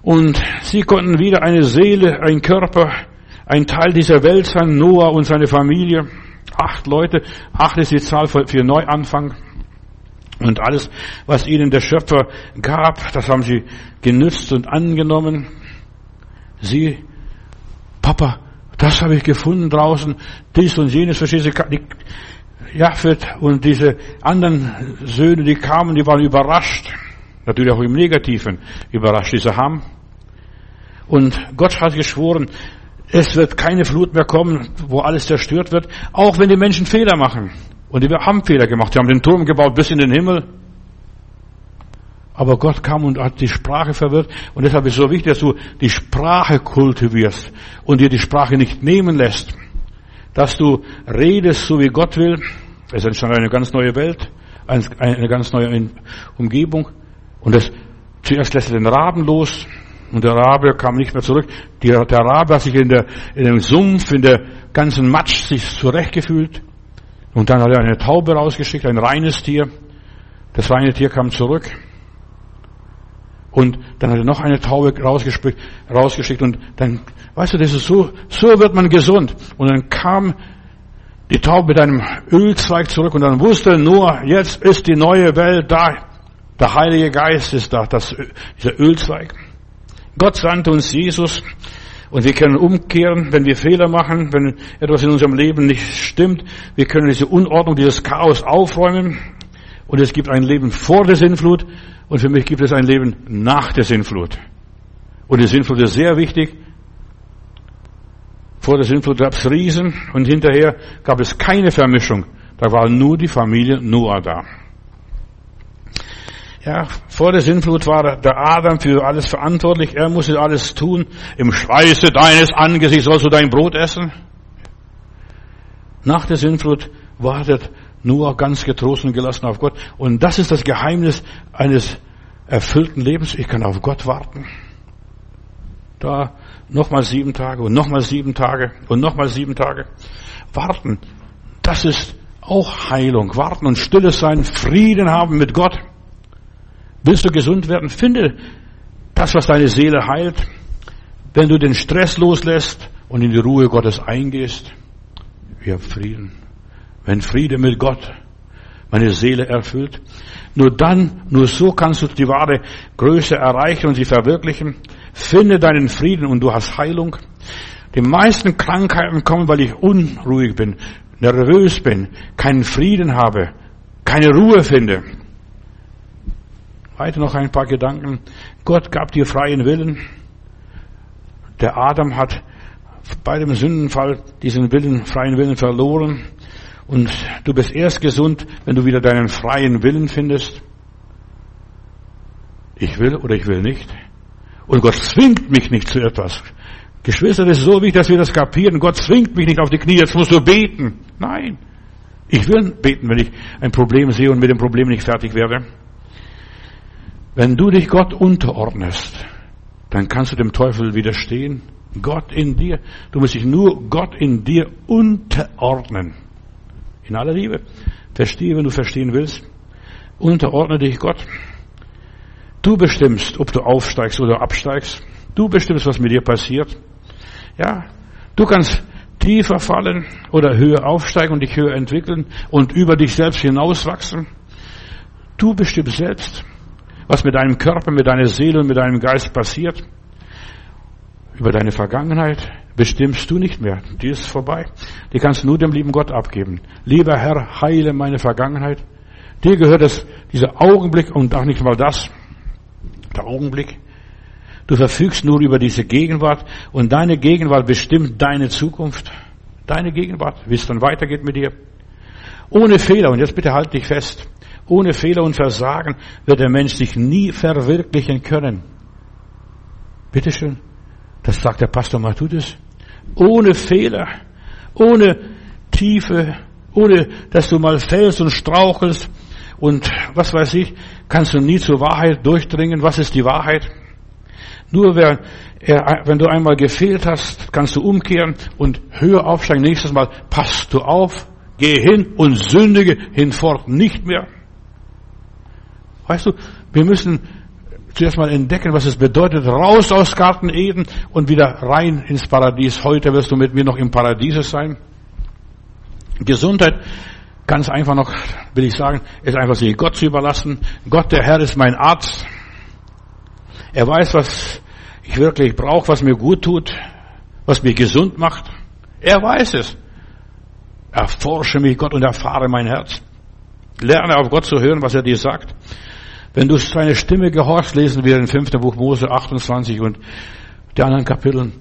Und sie konnten wieder eine Seele, ein Körper, ein Teil dieser Welt sein, Noah und seine Familie. Acht Leute, acht ist die Zahl für Neuanfang. Und alles, was ihnen der Schöpfer gab, das haben sie genützt und angenommen. Sie, Papa, das habe ich gefunden draußen, dies und jenes, verstehst du, die, Japhet und diese anderen Söhne, die kamen, die waren überrascht. Natürlich auch im Negativen überrascht, diese Ham. Und Gott hat geschworen, es wird keine Flut mehr kommen, wo alles zerstört wird, auch wenn die Menschen Fehler machen. Und die haben Fehler gemacht. Sie haben den Turm gebaut bis in den Himmel. Aber Gott kam und hat die Sprache verwirrt. Und deshalb ist es so wichtig, dass du die Sprache kultivierst und dir die Sprache nicht nehmen lässt. Dass du redest, so wie Gott will. Es entstand eine ganz neue Welt, eine ganz neue Umgebung. Und das, zuerst lässt er den Raben los. Und der Rabe kam nicht mehr zurück. Der, der Rabe hat sich in, der, in dem Sumpf, in der ganzen Matsch sich zurechtgefühlt. Und dann hat er eine Taube rausgeschickt, ein reines Tier. Das reine Tier kam zurück. Und dann hat er noch eine Taube rausgeschickt, rausgeschickt und dann, weißt du, das ist so, so wird man gesund. Und dann kam die Taube mit einem Ölzweig zurück und dann wusste nur, jetzt ist die neue Welt da. Der Heilige Geist ist da, das, dieser Ölzweig. Gott sandte uns Jesus und wir können umkehren, wenn wir Fehler machen, wenn etwas in unserem Leben nicht stimmt. Wir können diese Unordnung, dieses Chaos aufräumen. Und es gibt ein Leben vor der Sinnflut und für mich gibt es ein Leben nach der Sinnflut. Und die Sinnflut ist sehr wichtig. Vor der Sinnflut gab es Riesen und hinterher gab es keine Vermischung. Da war nur die Familie Noah da. Ja, vor der Sinnflut war der Adam für alles verantwortlich. Er musste alles tun. Im Schweiße deines Angesichts sollst du dein Brot essen. Nach der Sinnflut wartet Noah ganz getrost und gelassen auf Gott. Und das ist das Geheimnis eines erfüllten Lebens. Ich kann auf Gott warten. Da nochmal sieben Tage und nochmal sieben Tage und nochmal sieben Tage. Warten. Das ist auch Heilung. Warten und stilles sein, Frieden haben mit Gott. Willst du gesund werden? Finde das, was deine Seele heilt. Wenn du den Stress loslässt und in die Ruhe Gottes eingehst, wir haben Frieden. Wenn Friede mit Gott meine Seele erfüllt, nur dann, nur so kannst du die wahre Größe erreichen und sie verwirklichen. Finde deinen Frieden und du hast Heilung. Die meisten Krankheiten kommen, weil ich unruhig bin, nervös bin, keinen Frieden habe, keine Ruhe finde. Weiter noch ein paar Gedanken. Gott gab dir freien Willen. Der Adam hat bei dem Sündenfall diesen Willen, freien Willen verloren. Und du bist erst gesund, wenn du wieder deinen freien Willen findest. Ich will oder ich will nicht. Und Gott zwingt mich nicht zu etwas. Geschwister, das ist so wichtig, dass wir das kapieren. Gott zwingt mich nicht auf die Knie, jetzt musst du beten. Nein. Ich will beten, wenn ich ein Problem sehe und mit dem Problem nicht fertig werde. Wenn du dich Gott unterordnest, dann kannst du dem Teufel widerstehen. Gott in dir. Du musst dich nur Gott in dir unterordnen. In aller Liebe. Verstehe, wenn du verstehen willst. Unterordne dich Gott. Du bestimmst, ob du aufsteigst oder absteigst. Du bestimmst, was mit dir passiert. Ja, du kannst tiefer fallen oder höher aufsteigen und dich höher entwickeln und über dich selbst hinauswachsen. Du bestimmst selbst. was mit deinem Körper, mit deiner Seele und mit deinem Geist passiert. Über deine Vergangenheit bestimmst du nicht mehr. Die ist vorbei. Die kannst du nur dem lieben Gott abgeben. Lieber Herr, heile meine Vergangenheit. Dir gehört es, dieser Augenblick und auch nicht mal das. Der Augenblick. Du verfügst nur über diese Gegenwart und deine Gegenwart bestimmt deine Zukunft. Deine Gegenwart, wie es dann weitergeht mit dir. Ohne Fehler, und jetzt bitte halt dich fest, ohne Fehler und Versagen wird der Mensch sich nie verwirklichen können. Bitteschön. Das sagt der Pastor Matthäus. Ohne Fehler, ohne Tiefe, ohne dass du mal fällst und strauchelst und was weiß ich, kannst du nie zur Wahrheit durchdringen. Was ist die Wahrheit? Nur wer, wenn du einmal gefehlt hast, kannst du umkehren und höher aufsteigen. Nächstes Mal passt du auf, geh hin und sündige hinfort nicht mehr. Weißt du, wir müssen zuerst mal entdecken, was es bedeutet, raus aus Garten Eden und wieder rein ins Paradies. Heute wirst du mit mir noch im Paradies sein. Gesundheit, ganz einfach noch, will ich sagen, ist einfach sich Gott zu überlassen. Gott, der Herr, ist mein Arzt. Er weiß, was ich wirklich brauche, was mir gut tut, was mich gesund macht. Er weiß es. Erforsche mich, Gott, und erfahre mein Herz. Lerne auf Gott zu hören, was er dir sagt. Wenn du seine Stimme gehorchst, lesen wir in 5. Buch Mose 28 und die anderen Kapiteln,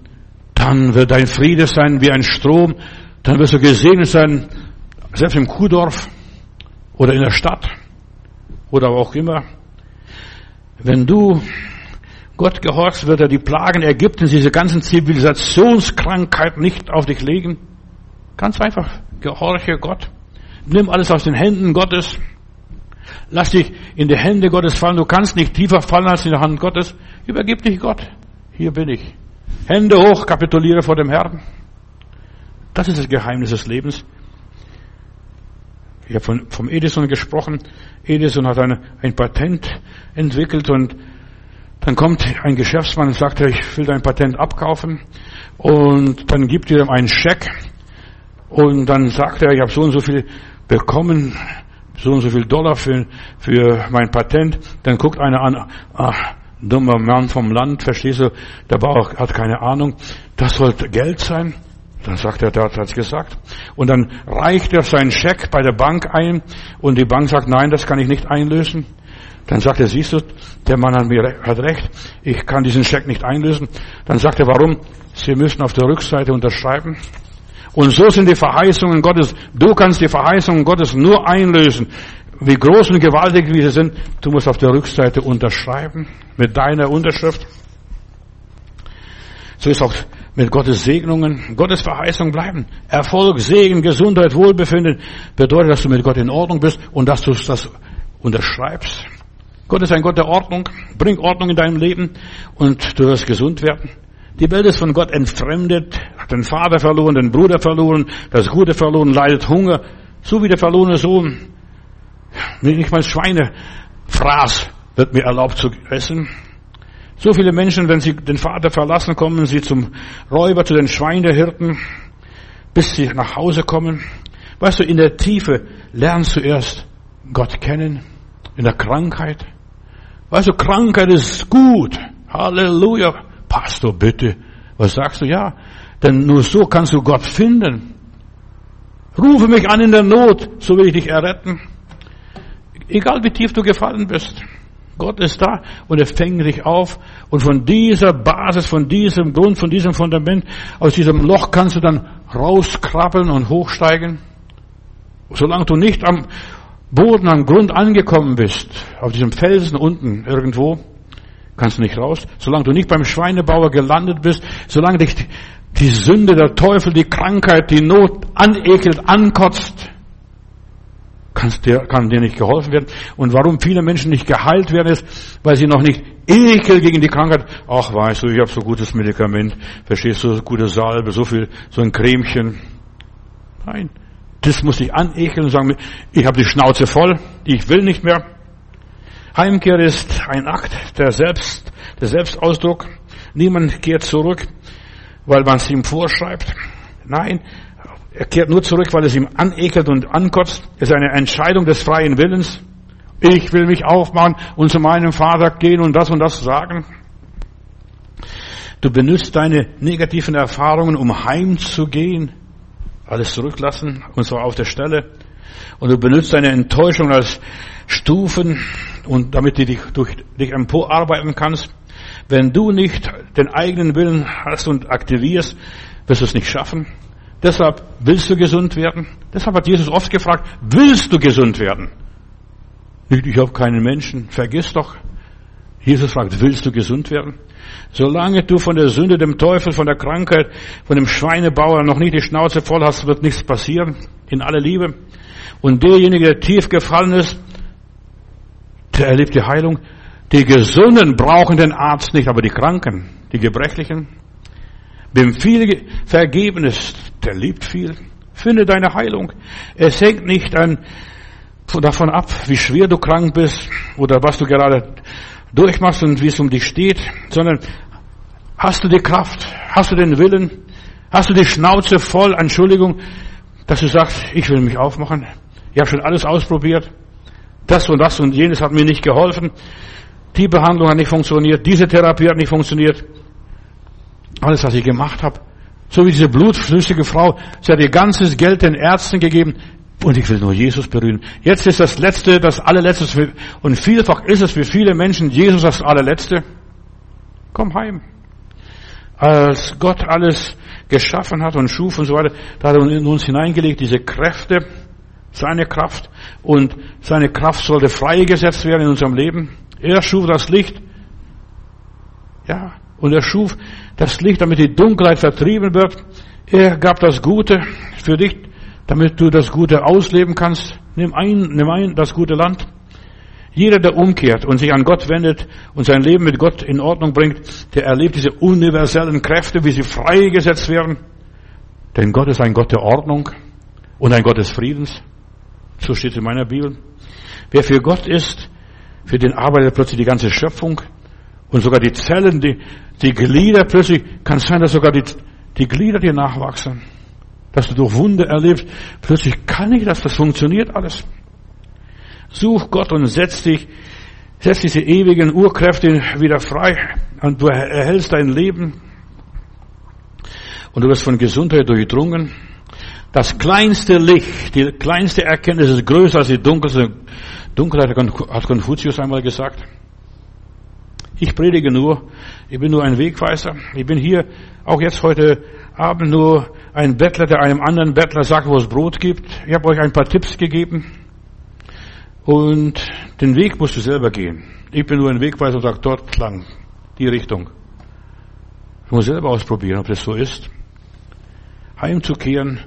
dann wird dein Friede sein wie ein Strom, dann wirst du gesegnet sein, selbst im Kuhdorf oder in der Stadt oder auch immer. Wenn du Gott gehorchst, wird er die Plagen Ägyptens, diese ganzen Zivilisationskrankheiten nicht auf dich legen. Ganz einfach, gehorche Gott. Nimm alles aus den Händen Gottes. Lass dich in die Hände Gottes fallen. Du kannst nicht tiefer fallen als in die Hand Gottes. Übergib dich Gott. Hier bin ich. Hände hoch, kapituliere vor dem Herrn. Das ist das Geheimnis des Lebens. Ich habe von, vom Edison gesprochen. Edison hat eine, ein Patent entwickelt und dann kommt ein Geschäftsmann und sagt, ich will dein Patent abkaufen und dann gibt er ihm einen Scheck und dann sagt er, ich habe so und so viel bekommen, so und so viel Dollar für, für mein Patent. Dann guckt einer an, ach, dummer Mann vom Land, verstehst du, der Bauer hat keine Ahnung, das sollte Geld sein. Dann sagt er, der hat es gesagt. Und dann reicht er seinen Scheck bei der Bank ein und die Bank sagt, nein, das kann ich nicht einlösen. Dann sagt er, siehst du, der Mann hat, mir, hat recht, ich kann diesen Scheck nicht einlösen. Dann sagt er, warum? Sie müssen auf der Rückseite unterschreiben. Und so sind die Verheißungen Gottes. Du kannst die Verheißungen Gottes nur einlösen. Wie groß und gewaltig wie sie sind, du musst auf der Rückseite unterschreiben mit deiner Unterschrift. So ist auch mit Gottes Segnungen, Gottes Verheißungen bleiben. Erfolg, Segen, Gesundheit, Wohlbefinden bedeutet, dass du mit Gott in Ordnung bist und dass du das unterschreibst. Gott ist ein Gott der Ordnung. Bring Ordnung in deinem Leben und du wirst gesund werden. Die Welt ist von Gott entfremdet, hat den Vater verloren, den Bruder verloren, das Gute verloren, leidet Hunger, so wie der verlorene Sohn. Nicht mal Schweinefraß wird mir erlaubt zu essen. So viele Menschen, wenn sie den Vater verlassen, kommen sie zum Räuber, zu den Schweinehirten, bis sie nach Hause kommen. Weißt du, in der Tiefe lernst du erst Gott kennen, in der Krankheit. Weißt du, Krankheit ist gut. Halleluja. Pastor, bitte. Was sagst du? Ja, denn nur so kannst du Gott finden. Rufe mich an in der Not, so will ich dich erretten. Egal wie tief du gefallen bist. Gott ist da und er fängt dich auf. Und von dieser Basis, von diesem Grund, von diesem Fundament, aus diesem Loch kannst du dann rauskrabbeln und hochsteigen. Solange du nicht am Boden, am Grund angekommen bist, auf diesem Felsen unten irgendwo, kannst nicht raus. Solange du nicht beim Schweinebauer gelandet bist, solange dich die Sünde, der Teufel, die Krankheit, die Not anekelt, ankotzt, kannst dir, kann dir nicht geholfen werden. Und warum viele Menschen nicht geheilt werden, ist, weil sie noch nicht ekel gegen die Krankheit, ach weißt du, ich habe so gutes Medikament, verstehst du, so gute Salbe, so viel, so ein Cremchen. Nein, das muss dich anekeln und sagen, ich habe die Schnauze voll, ich will nicht mehr. Heimkehr ist ein Akt der Selbst, der Selbstausdruck. Niemand kehrt zurück, weil man es ihm vorschreibt. Nein, er kehrt nur zurück, weil es ihm anekelt und ankotzt. Es ist eine Entscheidung des freien Willens. Ich will mich aufmachen und zu meinem Vater gehen und das und das sagen. Du benutzt deine negativen Erfahrungen, um heimzugehen, alles zurücklassen, und zwar auf der Stelle. Und du benutzt deine Enttäuschung als Stufen, und damit du dich durch dich emporarbeiten kannst. Wenn du nicht den eigenen Willen hast und aktivierst, wirst du es nicht schaffen. Deshalb willst du gesund werden. Deshalb hat Jesus oft gefragt, willst du gesund werden? Ich habe keinen Menschen. Vergiss doch. Jesus fragt, willst du gesund werden? Solange du von der Sünde, dem Teufel, von der Krankheit, von dem Schweinebauer noch nicht die Schnauze voll hast, wird nichts passieren. In aller Liebe. Und derjenige, der tief gefallen ist, der erlebt die Heilung. Die Gesunden brauchen den Arzt nicht, aber die Kranken, die Gebrechlichen. Wem viel vergeben ist, der liebt viel. Finde deine Heilung. Es hängt nicht an, davon ab, wie schwer du krank bist oder was du gerade durchmachst und wie es um dich steht, sondern hast du die Kraft, hast du den Willen, hast du die Schnauze voll, Entschuldigung, dass du sagst, ich will mich aufmachen. Ich habe schon alles ausprobiert. Das und das und jenes hat mir nicht geholfen. Die Behandlung hat nicht funktioniert. Diese Therapie hat nicht funktioniert. Alles, was ich gemacht habe. So wie diese blutflüssige Frau. Sie hat ihr ganzes Geld den Ärzten gegeben. Und ich will nur Jesus berühren. Jetzt ist das Letzte, das Allerletzte. Und vielfach ist es für viele Menschen Jesus das Allerletzte. Komm heim. Als Gott alles geschaffen hat und schuf und so weiter, da hat er in uns hineingelegt, diese Kräfte, seine Kraft. Und seine Kraft sollte freigesetzt werden in unserem Leben. Er schuf das Licht. Ja, und er schuf das Licht, damit die Dunkelheit vertrieben wird. Er gab das Gute für dich, damit du das Gute ausleben kannst. Nimm ein, nimm ein das gute Land. Jeder, der umkehrt und sich an Gott wendet und sein Leben mit Gott in Ordnung bringt, der erlebt diese universellen Kräfte, wie sie freigesetzt werden. Denn Gott ist ein Gott der Ordnung und ein Gott des Friedens. So steht es in meiner Bibel. Wer für Gott ist, für den arbeitet plötzlich die ganze Schöpfung und sogar die Zellen, die, die Glieder plötzlich, kann es sein, dass sogar die, die Glieder dir nachwachsen. Dass du durch Wunder erlebst, plötzlich kann ich das, das funktioniert alles. Such Gott und setz dich, setz diese ewigen Urkräfte wieder frei und du erhältst dein Leben und du wirst von Gesundheit durchdrungen. Das kleinste Licht, die kleinste Erkenntnis ist größer als die dunkelste Dunkelheit, hat Konfuzius einmal gesagt. Ich predige nur, ich bin nur ein Wegweiser. Ich bin hier auch jetzt heute Abend nur ein Bettler, der einem anderen Bettler sagt, wo es Brot gibt. Ich habe euch ein paar Tipps gegeben. Und den Weg musst du selber gehen. Ich bin nur ein Wegweiser und sage dort lang, die Richtung. Ich muss selber ausprobieren, ob das so ist. Heimzukehren,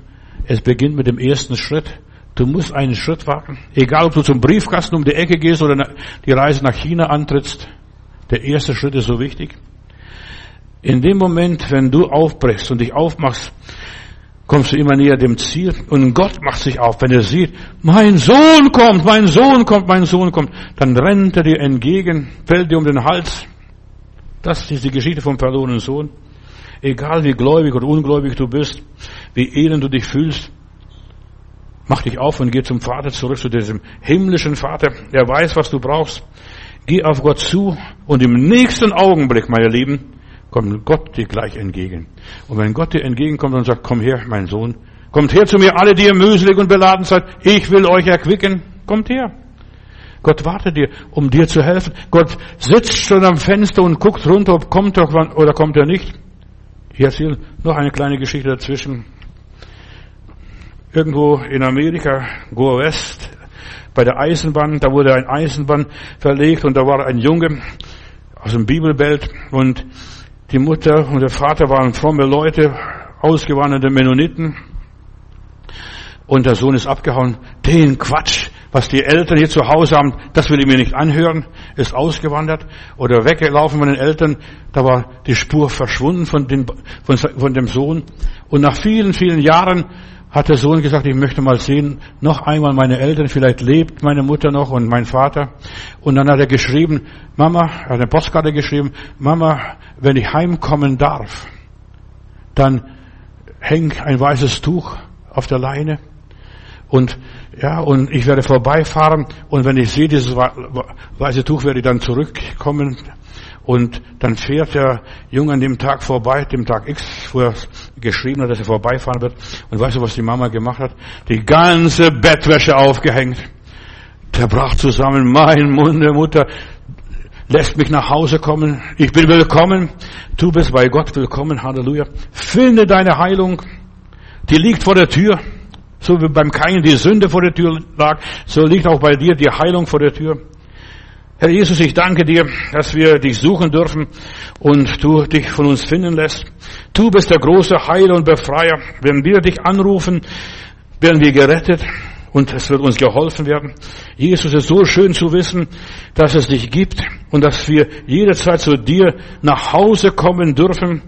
es beginnt mit dem ersten Schritt. Du musst einen Schritt wagen. Egal, ob du zum Briefkasten um die Ecke gehst oder die Reise nach China antrittst. Der erste Schritt ist so wichtig. In dem Moment, wenn du aufbrechst und dich aufmachst, kommst du immer näher dem Ziel und Gott macht sich auf. Wenn er sieht, mein Sohn kommt, mein Sohn kommt, mein Sohn kommt, dann rennt er dir entgegen, fällt dir um den Hals. Das ist die Geschichte vom verlorenen Sohn. Egal wie gläubig oder ungläubig du bist, wie elend du dich fühlst, mach dich auf und geh zum Vater zurück, zu diesem himmlischen Vater. Er weiß, was du brauchst. Geh auf Gott zu und im nächsten Augenblick, meine Lieben, kommt Gott dir gleich entgegen. Und wenn Gott dir entgegenkommt und sagt, komm her, mein Sohn, kommt her zu mir, alle, die ihr mühselig und beladen seid, ich will euch erquicken, kommt her. Gott wartet dir, um dir zu helfen. Gott sitzt schon am Fenster und guckt runter, ob kommt er oder kommt er nicht. Ich erzähle noch eine kleine Geschichte dazwischen. Irgendwo in Amerika, Goa West, bei der Eisenbahn, da wurde ein Eisenbahn verlegt und da war ein Junge aus dem Bibelbelt und die Mutter und der Vater waren fromme Leute, ausgewanderte Mennoniten und der Sohn ist abgehauen. Den Quatsch, was die Eltern hier zu Hause haben, das will ich mir nicht anhören, ist ausgewandert oder weggelaufen von den Eltern, da war die Spur verschwunden von, den, von, von dem Sohn. Und nach vielen, vielen Jahren hat der Sohn gesagt, ich möchte mal sehen, noch einmal meine Eltern, vielleicht lebt meine Mutter noch und mein Vater. Und dann hat er geschrieben, Mama, er hat eine Postkarte geschrieben, Mama, wenn ich heimkommen darf, dann hängt ein weißes Tuch auf der Leine und Ja, und ich werde vorbeifahren und wenn ich sehe, dieses weiße Tuch, werde ich dann zurückkommen. Und dann fährt der Junge an dem Tag vorbei, dem Tag X, wo er geschrieben hat, dass er vorbeifahren wird. Und weißt du, was die Mama gemacht hat? Die ganze Bettwäsche aufgehängt. Der brach zusammen, mein Munde, Mutter, lässt mich nach Hause kommen. Ich bin willkommen. Du bist bei Gott willkommen. Halleluja. Finde deine Heilung. Die liegt vor der Tür. So wie beim Kain die Sünde vor der Tür lag, so liegt auch bei dir die Heilung vor der Tür. Herr Jesus, ich danke dir, dass wir dich suchen dürfen und du dich von uns finden lässt. Du bist der große Heiler und Befreier. Wenn wir dich anrufen, werden wir gerettet und es wird uns geholfen werden. Jesus ist so schön zu wissen, dass es dich gibt und dass wir jederzeit zu dir nach Hause kommen dürfen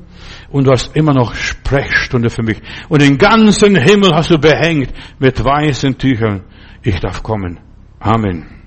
und du hast immer noch Sprechstunde für mich. Und den ganzen Himmel hast du behängt mit weißen Tüchern. Ich darf kommen. Amen.